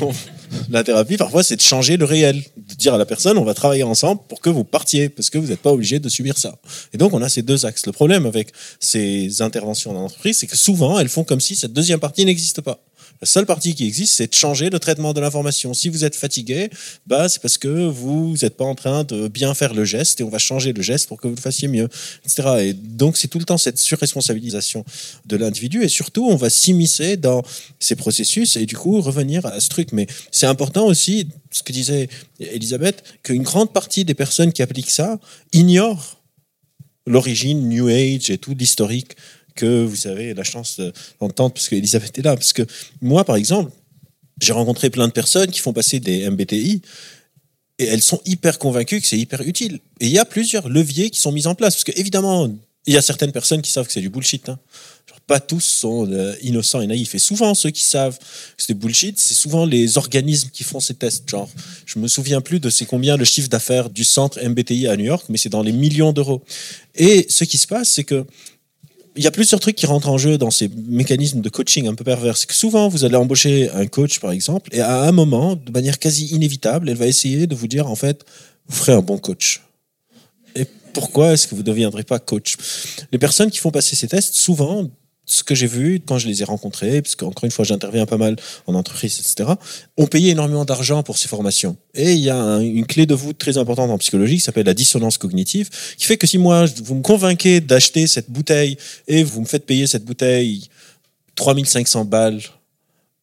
la thérapie, parfois, c'est de changer le réel, de dire à la personne, on va travailler ensemble pour que vous partiez, parce que vous n'êtes pas obligé de subir ça. Et donc, on a ces deux axes. Le problème avec ces interventions dans l'entreprise, c'est que souvent, elles font comme si cette deuxième partie n'existe pas. La seule partie qui existe, c'est de changer le traitement de l'information. Si vous êtes fatigué, bah, c'est parce que vous n'êtes pas en train de bien faire le geste et on va changer le geste pour que vous le fassiez mieux, etc. Et donc, c'est tout le temps cette surresponsabilisation de l'individu et surtout, on va s'immiscer dans ces processus et du coup, revenir à ce truc. Mais c'est important aussi, ce que disait Elisabeth, qu'une grande partie des personnes qui appliquent ça ignorent l'origine New Age et tout l'historique que vous avez la chance d'entendre parce qu'Elisabeth est là. Parce que moi, par exemple, j'ai rencontré plein de personnes qui font passer des MBTI et elles sont hyper convaincues que c'est hyper utile. Et il y a plusieurs leviers qui sont mis en place. Parce qu'évidemment, il y a certaines personnes qui savent que c'est du bullshit. Hein. pas tous sont euh, innocents et naïfs. Et souvent, ceux qui savent que c'est bullshit, c'est souvent les organismes qui font ces tests. Genre, je me souviens plus de c'est combien le chiffre d'affaires du centre MBTI à New York, mais c'est dans les millions d'euros. Et ce qui se passe, c'est que il y a plusieurs trucs qui rentrent en jeu dans ces mécanismes de coaching un peu pervers. C'est que souvent, vous allez embaucher un coach, par exemple, et à un moment, de manière quasi inévitable, elle va essayer de vous dire, en fait, vous ferez un bon coach. Et pourquoi est-ce que vous ne deviendrez pas coach? Les personnes qui font passer ces tests, souvent, ce que j'ai vu quand je les ai rencontrés, parce qu'encore une fois, j'interviens pas mal en entreprise, etc., ont payé énormément d'argent pour ces formations. Et il y a une clé de voûte très importante en psychologie qui s'appelle la dissonance cognitive, qui fait que si moi, vous me convainquez d'acheter cette bouteille et vous me faites payer cette bouteille 3500 balles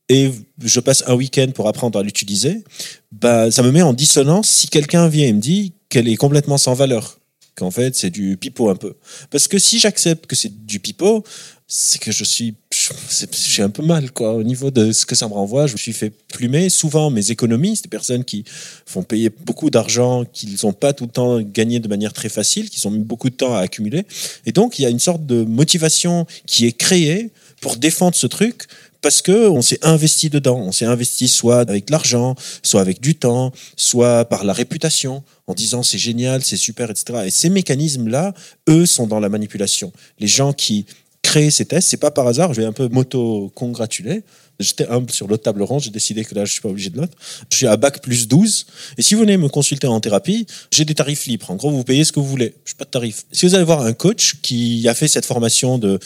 et je passe un week-end pour apprendre à l'utiliser, bah, ça me met en dissonance si quelqu'un vient et me dit qu'elle est complètement sans valeur qu'en fait c'est du pipeau un peu. Parce que si j'accepte que c'est du pipeau, c'est que je suis j'ai un peu mal quoi au niveau de ce que ça me renvoie je me suis fait plumer souvent mes économies des personnes qui font payer beaucoup d'argent qu'ils n'ont pas tout le temps gagné de manière très facile qu'ils ont mis beaucoup de temps à accumuler et donc il y a une sorte de motivation qui est créée pour défendre ce truc parce que on s'est investi dedans. On s'est investi soit avec l'argent, soit avec du temps, soit par la réputation, en disant c'est génial, c'est super, etc. Et ces mécanismes-là, eux, sont dans la manipulation. Les gens qui créer ces tests. C'est pas par hasard, je vais un peu m'auto-congratuler. J'étais humble sur l'autre table ronde, j'ai décidé que là, je suis pas obligé de l'autre. Je suis à bac plus 12. Et si vous venez me consulter en thérapie, j'ai des tarifs libres. En gros, vous payez ce que vous voulez. Je n'ai pas de tarif. Si vous allez voir un coach qui a fait cette formation de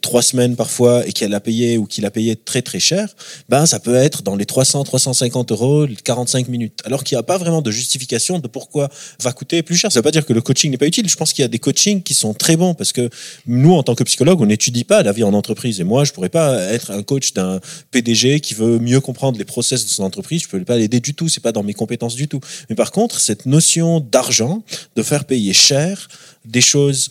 trois semaines parfois et qui l'a payé ou qui l'a payé très très cher, ben, ça peut être dans les 300, 350 euros, 45 minutes. Alors qu'il n'y a pas vraiment de justification de pourquoi va coûter plus cher. Ça ne veut pas dire que le coaching n'est pas utile. Je pense qu'il y a des coachings qui sont très bons parce que nous, en tant que psychologue, on n'étudie pas la vie en entreprise. Et moi, je pourrais pas être un coach d'un PDG qui veut mieux comprendre les process de son entreprise, je peux pas l'aider du tout, c'est pas dans mes compétences du tout. Mais par contre, cette notion d'argent, de faire payer cher des choses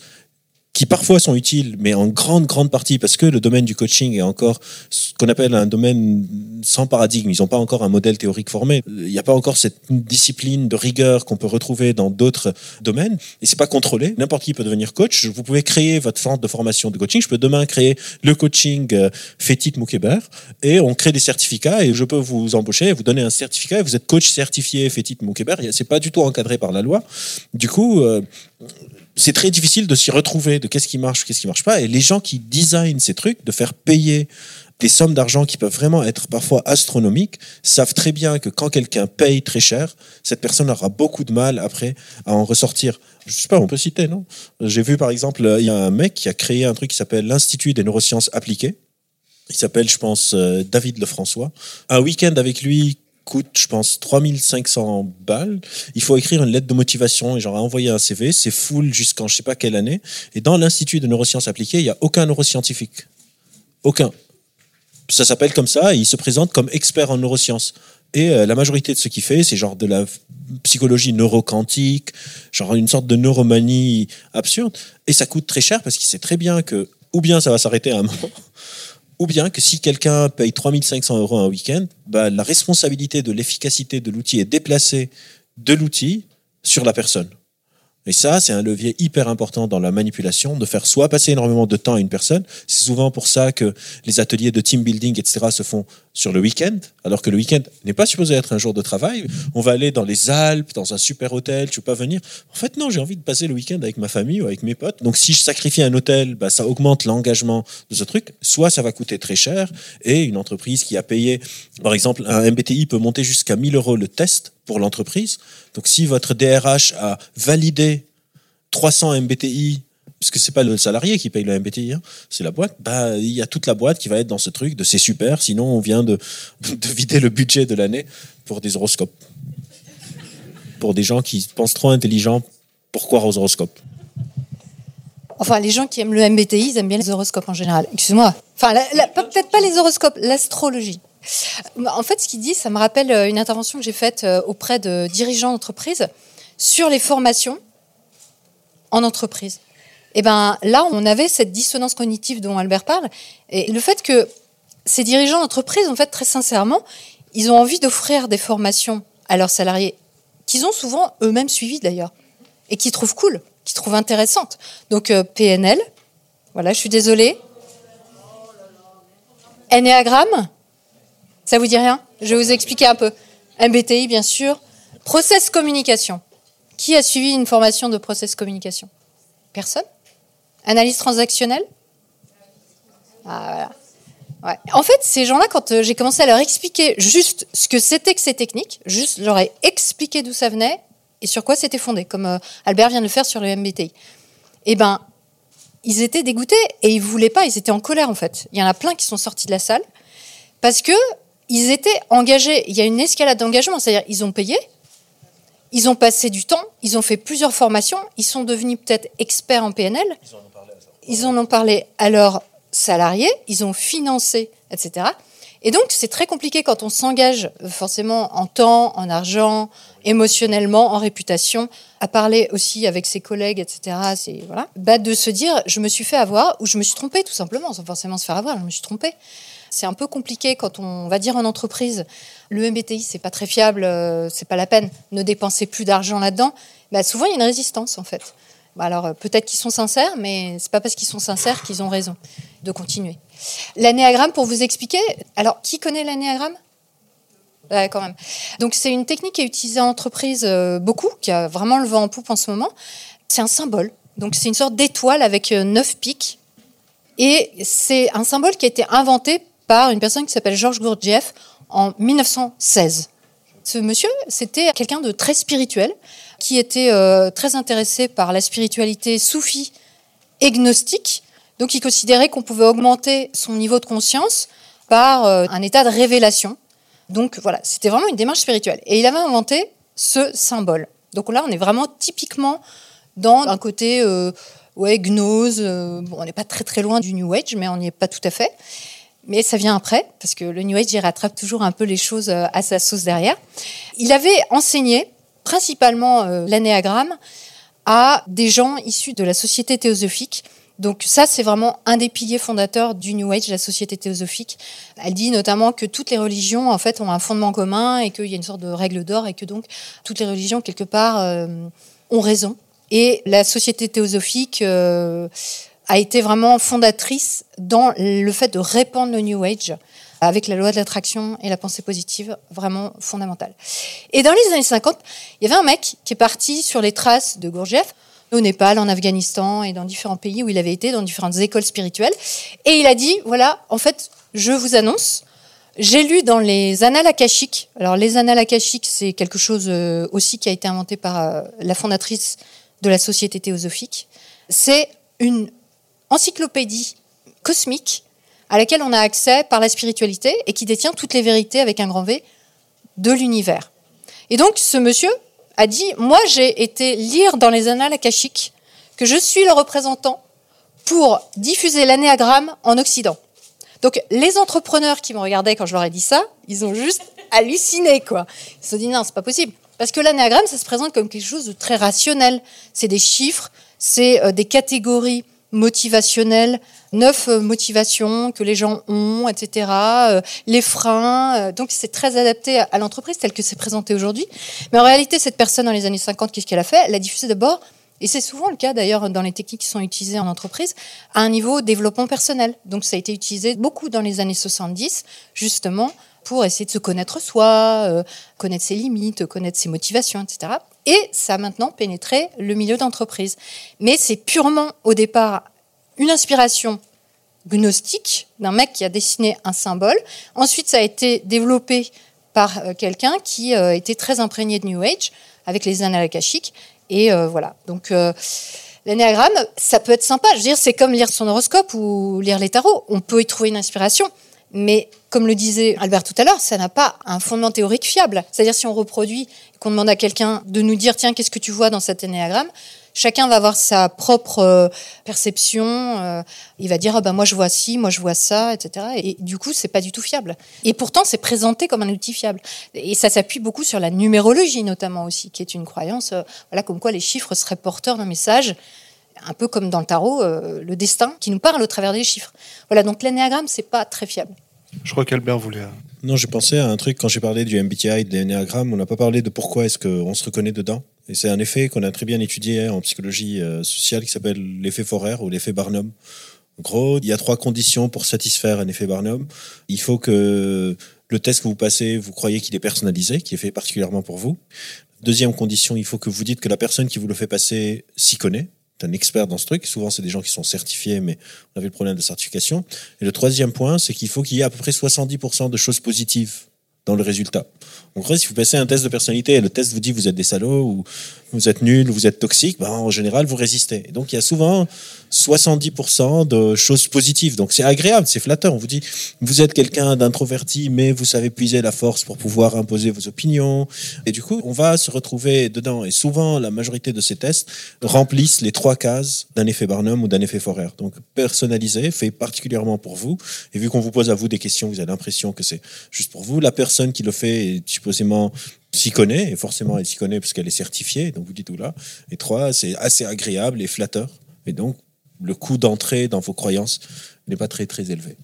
qui parfois sont utiles, mais en grande, grande partie, parce que le domaine du coaching est encore ce qu'on appelle un domaine sans paradigme. Ils n'ont pas encore un modèle théorique formé. Il n'y a pas encore cette discipline de rigueur qu'on peut retrouver dans d'autres domaines. Et c'est pas contrôlé. N'importe qui peut devenir coach. Vous pouvez créer votre centre de formation de coaching. Je peux demain créer le coaching euh, Fétit Moukébert et on crée des certificats et je peux vous embaucher, vous donner un certificat et vous êtes coach certifié Fétit Moukébert. C'est pas du tout encadré par la loi. Du coup, euh, c'est très difficile de s'y retrouver, de qu'est-ce qui marche, qu'est-ce qui marche pas. Et les gens qui designent ces trucs, de faire payer des sommes d'argent qui peuvent vraiment être parfois astronomiques, savent très bien que quand quelqu'un paye très cher, cette personne aura beaucoup de mal après à en ressortir. Je sais pas, on peut citer, non? J'ai vu par exemple, il y a un mec qui a créé un truc qui s'appelle l'Institut des neurosciences appliquées. Il s'appelle, je pense, euh, David Lefrançois. Un week-end avec lui coûte, je pense, 3500 balles. Il faut écrire une lettre de motivation et genre envoyer un CV. C'est full jusqu'en je sais pas quelle année. Et dans l'Institut de neurosciences appliquées, il n'y a aucun neuroscientifique. Aucun. Ça s'appelle comme ça et il se présente comme expert en neurosciences. Et euh, la majorité de ce qu'il fait, c'est genre de la psychologie neuroquantique, genre une sorte de neuromanie absurde. Et ça coûte très cher parce qu'il sait très bien que, ou bien ça va s'arrêter à un moment, ou bien que si quelqu'un paye 3500 euros un week-end, bah, la responsabilité de l'efficacité de l'outil est déplacée de l'outil sur la personne. Et ça, c'est un levier hyper important dans la manipulation, de faire soit passer énormément de temps à une personne. C'est souvent pour ça que les ateliers de team building, etc., se font sur le week-end, alors que le week-end n'est pas supposé être un jour de travail. On va aller dans les Alpes, dans un super hôtel, tu veux pas venir. En fait, non, j'ai envie de passer le week-end avec ma famille ou avec mes potes. Donc, si je sacrifie un hôtel, bah, ça augmente l'engagement de ce truc. Soit ça va coûter très cher et une entreprise qui a payé, par exemple, un MBTI peut monter jusqu'à 1000 euros le test pour l'entreprise. Donc si votre DRH a validé 300 MBTI, parce que c'est pas le salarié qui paye le MBTI, hein, c'est la boîte, bah, il y a toute la boîte qui va être dans ce truc de c'est super, sinon on vient de, de vider le budget de l'année pour des horoscopes. Pour des gens qui pensent trop intelligents pour aux horoscopes? Enfin, les gens qui aiment le MBTI, ils aiment bien les horoscopes en général. Excuse-moi. Enfin, peut-être pas les horoscopes, l'astrologie. En fait, ce qu'il dit, ça me rappelle euh, une intervention que j'ai faite euh, auprès de dirigeants d'entreprise sur les formations en entreprise. Et ben là, on avait cette dissonance cognitive dont Albert parle, et le fait que ces dirigeants d'entreprise, en fait, très sincèrement, ils ont envie d'offrir des formations à leurs salariés qu'ils ont souvent eux-mêmes suivies d'ailleurs et qui trouvent cool, qui trouvent intéressantes. Donc euh, PNL, voilà, je suis désolée. Ennéagramme, ça vous dit rien? Je vais vous expliquer un peu. MBTI, bien sûr. Process communication. Qui a suivi une formation de process communication? Personne? Analyse transactionnelle? Ah, voilà. En fait, ces gens-là, quand euh, j'ai commencé à leur expliquer juste ce que c'était que ces techniques, juste leur ai expliqué d'où ça venait et sur quoi c'était fondé, comme euh, Albert vient de le faire sur le MBTI. Eh ben, ils étaient dégoûtés et ils voulaient pas, ils étaient en colère en fait. Il y en a plein qui sont sortis de la salle parce que ils étaient engagés. Il y a une escalade d'engagement, c'est-à-dire ils ont payé, ils ont passé du temps, ils ont fait plusieurs formations, ils sont devenus peut-être experts en PNL. Ils en ont parlé à leurs salariés, ils ont financé, etc. Et donc, c'est très compliqué quand on s'engage forcément en temps, en argent, émotionnellement, en réputation, à parler aussi avec ses collègues, etc. C'est voilà, bah, de se dire, je me suis fait avoir ou je me suis trompé, tout simplement, sans forcément se faire avoir. Je me suis trompé. C'est un peu compliqué quand on va dire en entreprise, le MBTI, c'est pas très fiable, euh, c'est pas la peine, ne dépensez plus d'argent là-dedans. Bah, souvent, il y a une résistance, en fait. Bah, alors, euh, peut-être qu'ils sont sincères, mais c'est pas parce qu'ils sont sincères qu'ils ont raison de continuer. L'anéagramme, pour vous expliquer, alors, qui connaît l'anéagramme? Ouais, quand même. Donc, c'est une technique qui est utilisée en entreprise euh, beaucoup, qui a vraiment le vent en poupe en ce moment. C'est un symbole. Donc, c'est une sorte d'étoile avec neuf pics. Et c'est un symbole qui a été inventé par une personne qui s'appelle Georges Gurdjieff en 1916. Ce monsieur, c'était quelqu'un de très spirituel, qui était euh, très intéressé par la spiritualité soufie et gnostique. Donc il considérait qu'on pouvait augmenter son niveau de conscience par euh, un état de révélation. Donc voilà, c'était vraiment une démarche spirituelle. Et il avait inventé ce symbole. Donc là, on est vraiment typiquement dans un côté euh, ouais, gnose. bon, on n'est pas très très loin du New Age, mais on n'y est pas tout à fait. Mais ça vient après, parce que le New Age, il rattrape toujours un peu les choses euh, à sa sauce derrière. Il avait enseigné principalement euh, l'anéagramme à des gens issus de la société théosophique. Donc ça, c'est vraiment un des piliers fondateurs du New Age, la société théosophique. Elle dit notamment que toutes les religions, en fait, ont un fondement commun et qu'il y a une sorte de règle d'or et que donc toutes les religions, quelque part, euh, ont raison. Et la société théosophique a été vraiment fondatrice dans le fait de répandre le New Age avec la loi de l'attraction et la pensée positive, vraiment fondamentale. Et dans les années 50, il y avait un mec qui est parti sur les traces de Gurdjieff au Népal, en Afghanistan et dans différents pays où il avait été, dans différentes écoles spirituelles. Et il a dit, voilà, en fait, je vous annonce, j'ai lu dans les annales akashiques, alors les annales akashiques, c'est quelque chose euh, aussi qui a été inventé par euh, la fondatrice de la Société théosophique. C'est une encyclopédie cosmique à laquelle on a accès par la spiritualité et qui détient toutes les vérités avec un grand V de l'univers. Et donc ce monsieur a dit, moi j'ai été lire dans les annales akashiques que je suis le représentant pour diffuser l'anéagramme en Occident. Donc les entrepreneurs qui me regardaient quand je leur ai dit ça, ils ont juste halluciné quoi. Ils se sont dit non, c'est pas possible. Parce que l'anéagramme, ça se présente comme quelque chose de très rationnel. C'est des chiffres, c'est euh, des catégories motivationnelles, neuf euh, motivations que les gens ont, etc. Euh, les freins. donc c'est très adapté à l'entreprise tel que c'est présenté aujourd'hui. Mais en réalité, cette personne dans les années 50, qu'est-ce qu'elle a fait? Elle a diffusé d'abord et c'est souvent le cas d'ailleurs dans les techniques qui sont utilisées en entreprise, à un niveau développement personnel. Donc ça a été utilisé beaucoup dans les années 70, justement, pour essayer de se connaître soi, euh, connaître ses limites, connaître ses motivations, etc. Et ça a maintenant pénétré le milieu d'entreprise. Mais c'est purement au départ une inspiration gnostique d'un mec qui a dessiné un symbole. Ensuite, ça a été développé par euh, quelqu'un qui euh, était très imprégné de New Age avec les annales akashiques. Et voilà. Donc, l'anéagramme, ça peut être sympa. Je veux dire, c'est comme lire son horoscope ou lire les tarots. On peut y trouver une inspiration. Mais comme le disait Albert tout à l'heure, ça n'a pas un fondement théorique fiable. C'est-à-dire si on reproduit, qu'on demande à quelqu'un de nous dire, tiens, qu'est-ce que tu vois dans cet énéagramme Chacun va avoir sa propre euh, perception. Euh, il va dire, ah ben moi je vois ci, moi je vois ça, etc. Et du coup, c'est pas du tout fiable. Et pourtant, c'est présenté comme un outil fiable. Et ça s'appuie beaucoup sur la numérologie, notamment aussi, qui est une croyance, euh, voilà, comme quoi les chiffres seraient porteurs d'un message un peu comme dans le tarot, le destin qui nous parle au travers des chiffres. Voilà, donc l'énéagramme, c'est pas très fiable. Je crois qu'Albert voulait. Euh, non, j'ai pensé à un truc quand j'ai parlé du MBTI, de l'énéagramme. On n'a pas parlé de pourquoi est-ce qu'on se reconnaît dedans. Et c'est un effet qu'on a très bien étudié hein, en psychologie euh, sociale qui s'appelle l'effet Forer ou l'effet Barnum. En gros, il y a trois conditions pour satisfaire un effet Barnum. Il faut que le test que vous passez, vous croyez qu'il est personnalisé, qui est fait particulièrement pour vous. Deuxième condition, il faut que vous dites que la personne qui vous le fait passer s'y connaît un expert dans ce truc. Souvent, c'est des gens qui sont certifiés, mais on avait le problème de certification. Et le troisième point, c'est qu'il faut qu'il y ait à peu près 70% de choses positives dans le résultat. En gros, si vous passez un test de personnalité et le test vous dit vous êtes des salauds ou vous êtes nul ou vous êtes toxique, ben, en général, vous résistez. donc, il y a souvent 70% de choses positives. Donc, c'est agréable, c'est flatteur. On vous dit, vous êtes quelqu'un d'introverti, mais vous savez puiser la force pour pouvoir imposer vos opinions. Et du coup, on va se retrouver dedans. Et souvent, la majorité de ces tests remplissent les trois cases d'un effet Barnum ou d'un effet Forer. Donc, personnalisé, fait particulièrement pour vous. Et vu qu'on vous pose à vous des questions, vous avez l'impression que c'est juste pour vous. La personne qui le fait est supposément s'y connaît, et forcément elle s'y connaît parce qu'elle est certifiée, donc vous dites tout là. Et trois, c'est assez agréable et flatteur. Et donc, le coût d'entrée dans vos croyances n'est pas très très élevé.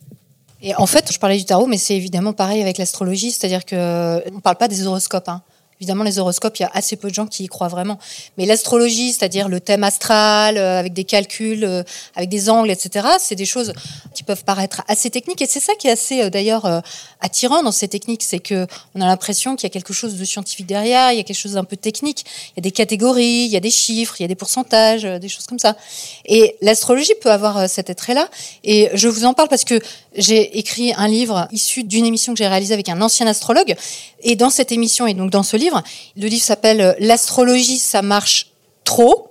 Et en fait, je parlais du tarot, mais c'est évidemment pareil avec l'astrologie, c'est-à-dire que on parle pas des horoscopes. Hein. Évidemment, les horoscopes, il y a assez peu de gens qui y croient vraiment. Mais l'astrologie, c'est-à-dire le thème astral, euh, avec des calculs, euh, avec des angles, etc., c'est des choses qui peuvent paraître assez techniques. Et c'est ça qui est assez, euh, d'ailleurs, attirant dans ces techniques, c'est que on a l'impression qu'il y a quelque chose de scientifique derrière, il y a quelque chose d'un peu technique. Il y a des catégories, il y a des chiffres, il y a des pourcentages, des choses comme ça. Et l'astrologie peut avoir cet attrait-là. Et je vous en parle parce que j'ai écrit un livre issu d'une émission que j'ai réalisée avec un ancien astrologue. Et dans cette émission et donc dans ce livre, le livre s'appelle euh, L'astrologie, ça marche trop.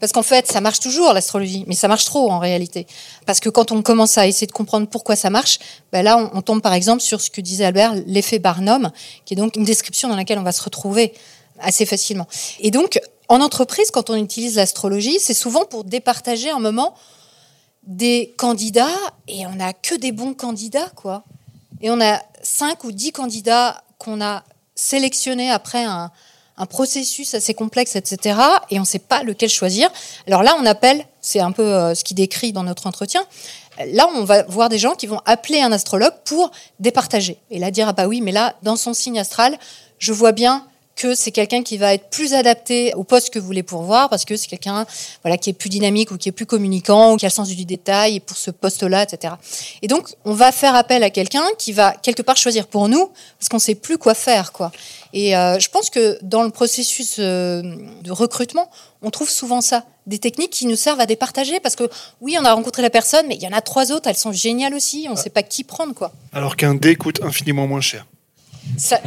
Parce qu'en fait, ça marche toujours l'astrologie, mais ça marche trop en réalité. Parce que quand on commence à essayer de comprendre pourquoi ça marche, ben là, on, on tombe par exemple sur ce que disait Albert, l'effet Barnum, qui est donc une description dans laquelle on va se retrouver assez facilement. Et donc, en entreprise, quand on utilise l'astrologie, c'est souvent pour départager un moment des candidats et on n'a que des bons candidats, quoi. Et on a cinq ou dix candidats qu'on a sélectionnés après un, un processus assez complexe, etc. Et on ne sait pas lequel choisir. Alors là, on appelle, c'est un peu euh, ce qui décrit dans notre entretien, là, on va voir des gens qui vont appeler un astrologue pour départager. Et là, dire, ah bah oui, mais là, dans son signe astral, je vois bien que c'est quelqu'un qui va être plus adapté au poste que vous voulez pourvoir parce que c'est quelqu'un voilà qui est plus dynamique ou qui est plus communicant ou qui a le sens du détail pour ce poste-là, etc. Et donc on va faire appel à quelqu'un qui va quelque part choisir pour nous parce qu'on sait plus quoi faire quoi. Et euh, je pense que dans le processus euh, de recrutement, on trouve souvent ça, des techniques qui nous servent à départager parce que oui, on a rencontré la personne, mais il y en a trois autres, elles sont géniales aussi, on ne sait pas qui prendre quoi. Alors qu'un dé coûte infiniment moins cher. Ça,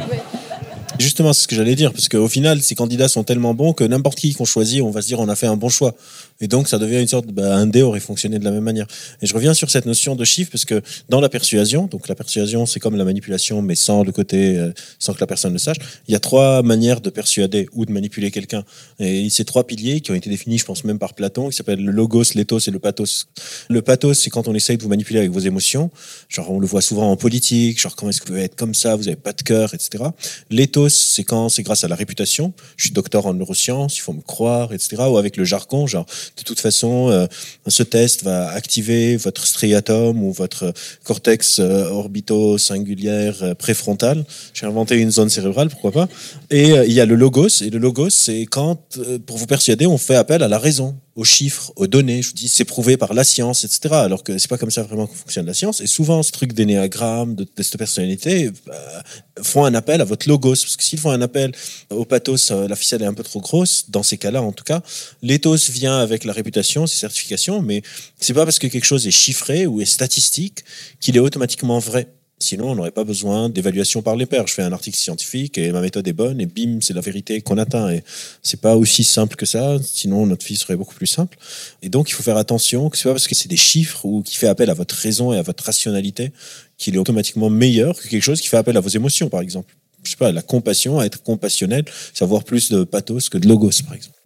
Justement, c'est ce que j'allais dire, parce qu'au final, ces candidats sont tellement bons que n'importe qui qu'on choisit, on va se dire on a fait un bon choix. Et donc, ça devient une sorte, bah, un dé aurait fonctionné de la même manière. Et je reviens sur cette notion de chiffre, parce que dans la persuasion, donc la persuasion, c'est comme la manipulation, mais sans le côté, euh, sans que la personne le sache. Il y a trois manières de persuader ou de manipuler quelqu'un. Et ces trois piliers qui ont été définis, je pense même par Platon, qui s'appellent le logos, l'éthos et le pathos. Le pathos, c'est quand on essaye de vous manipuler avec vos émotions. Genre, on le voit souvent en politique, genre comment est-ce que vous pouvez être comme ça, vous avez pas de cœur, etc. L'éthos, c'est quand c'est grâce à la réputation. Je suis docteur en neurosciences, il faut me croire, etc. Ou avec le jargon, genre de toute façon, euh, ce test va activer votre striatum ou votre cortex euh, orbito-singulière euh, préfrontal. J'ai inventé une zone cérébrale, pourquoi pas. Et il y a le logos. Et le logos, c'est quand, pour vous persuader, on fait appel à la raison aux chiffres, aux données. Je vous dis, c'est prouvé par la science, etc. Alors que c'est pas comme ça vraiment que fonctionne la science. Et souvent, ce truc d'énéagramme, de test de personnalité, bah, font un appel à votre logos. Parce que s'ils font un appel au pathos, euh, la ficelle est un peu trop grosse. Dans ces cas-là, en tout cas, l'éthos vient avec la réputation, ses certifications, mais c'est pas parce que quelque chose est chiffré ou est statistique qu'il est automatiquement vrai. Sinon, on n'aurait pas besoin d'évaluation par les pairs. Je fais un article scientifique et ma méthode est bonne et bim, c'est la vérité qu'on atteint. Et c'est pas aussi simple que ça. Sinon, notre vie serait beaucoup plus simple. Et donc, il faut faire attention que c'est pas parce que c'est des chiffres ou qui fait appel à votre raison et à votre rationalité qu'il est automatiquement meilleur que quelque chose qui fait appel à vos émotions, par exemple. Je sais pas, la compassion, être compassionnel, c'est avoir plus de pathos que de logos, par exemple.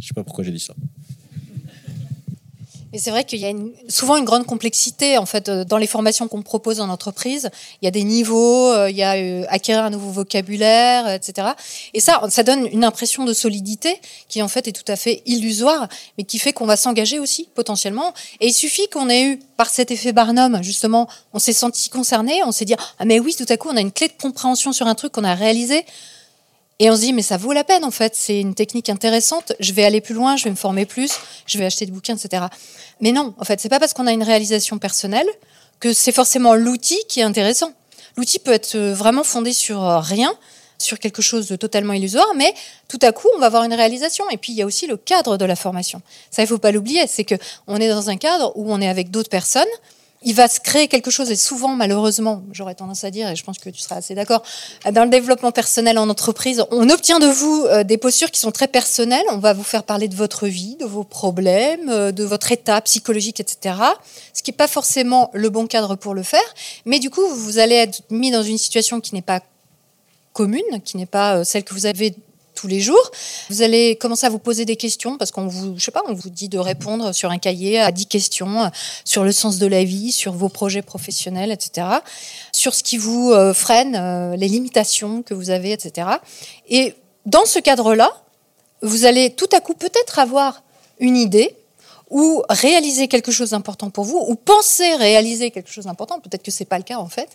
Je sais pas pourquoi j'ai dit ça. Et c'est vrai qu'il y a souvent une grande complexité en fait euh, dans les formations qu'on propose en entreprise. Il y a des niveaux, euh, il y a euh, acquérir un nouveau vocabulaire, etc. Et ça, ça donne une impression de solidité qui en fait est tout à fait illusoire, mais qui fait qu'on va s'engager aussi potentiellement. Et il suffit qu'on ait eu par cet effet Barnum justement, on s'est senti concerné, on s'est dit ah mais oui, tout à coup on a une clé de compréhension sur un truc qu'on a réalisé. Et on se dit, mais ça vaut la peine en fait, c'est une technique intéressante, je vais aller plus loin, je vais me former plus, je vais acheter des bouquins, etc. Mais non, en fait, c'est pas parce qu'on a une réalisation personnelle que c'est forcément l'outil qui est intéressant. L'outil peut être euh, vraiment fondé sur euh, rien, sur quelque chose de totalement illusoire, mais tout à coup, on va avoir une réalisation. Et puis, il y a aussi le cadre de la formation. Ça, il faut pas l'oublier, c'est que on est dans un cadre où on est avec d'autres personnes, il va se créer quelque chose et souvent malheureusement, j'aurais tendance à dire et je pense que tu seras assez d'accord, dans le développement personnel en entreprise, on obtient de vous euh, des postures qui sont très personnelles, on va vous faire parler de votre vie, de vos problèmes, euh, de votre état psychologique, etc. Ce qui n'est pas forcément le bon cadre pour le faire, mais du coup, vous allez être mis dans une situation qui n'est pas commune, qui n'est pas euh, celle que vous avez tous les jours. Vous allez commencer à vous poser des questions parce qu'on vous, je sais pas, on vous dit de répondre sur un cahier à 10 questions sur le sens de la vie, sur vos projets professionnels, etc. Sur ce qui vous euh, freine, euh, les limitations que vous avez, etc. Et dans ce cadre-là, vous allez tout à coup peut-être avoir une idée ou réaliser quelque chose d'important pour vous, ou penser réaliser quelque chose d'important, peut-être que c'est pas le cas en fait,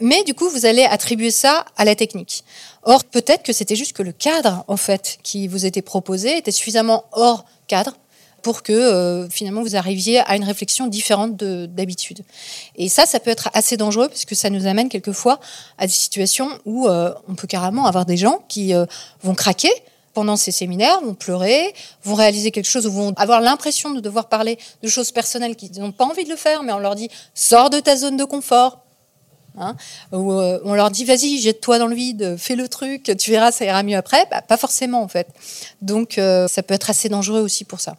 mais du coup vous allez attribuer ça à la technique. Or peut-être que c'était juste que le cadre en fait qui vous était proposé était suffisamment hors cadre pour que euh, finalement vous arriviez à une réflexion différente d'habitude. Et ça, ça peut être assez dangereux parce que ça nous amène quelquefois à des situations où euh, on peut carrément avoir des gens qui euh, vont craquer pendant ces séminaires, vont pleurer, vont réaliser quelque chose ou vont avoir l'impression de devoir parler de choses personnelles qu'ils n'ont pas envie de le faire, mais on leur dit sors de ta zone de confort. Hein? Ou euh, on leur dit vas-y, jette-toi dans le vide, fais le truc, tu verras, ça ira mieux après. Bah, pas forcément en fait. Donc euh, ça peut être assez dangereux aussi pour ça.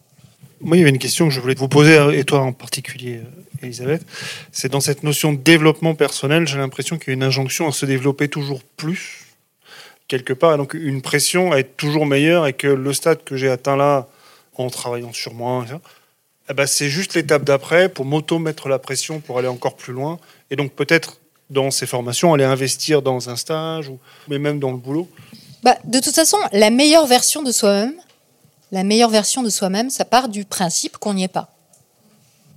Moi, il y avait une question que je voulais vous poser, et toi en particulier, euh, Elisabeth. C'est dans cette notion de développement personnel, j'ai l'impression qu'il y a une injonction à se développer toujours plus quelque part, donc une pression à être toujours meilleur et que le stade que j'ai atteint là, en travaillant sur moi, eh ben, c'est juste l'étape d'après pour m'auto-mettre la pression pour aller encore plus loin. Et donc peut-être dans ces formations, aller investir dans un stage, ou, mais même dans le boulot. Bah, de toute façon, la meilleure version de soi-même, la meilleure version de soi-même, ça part du principe qu'on n'y est pas.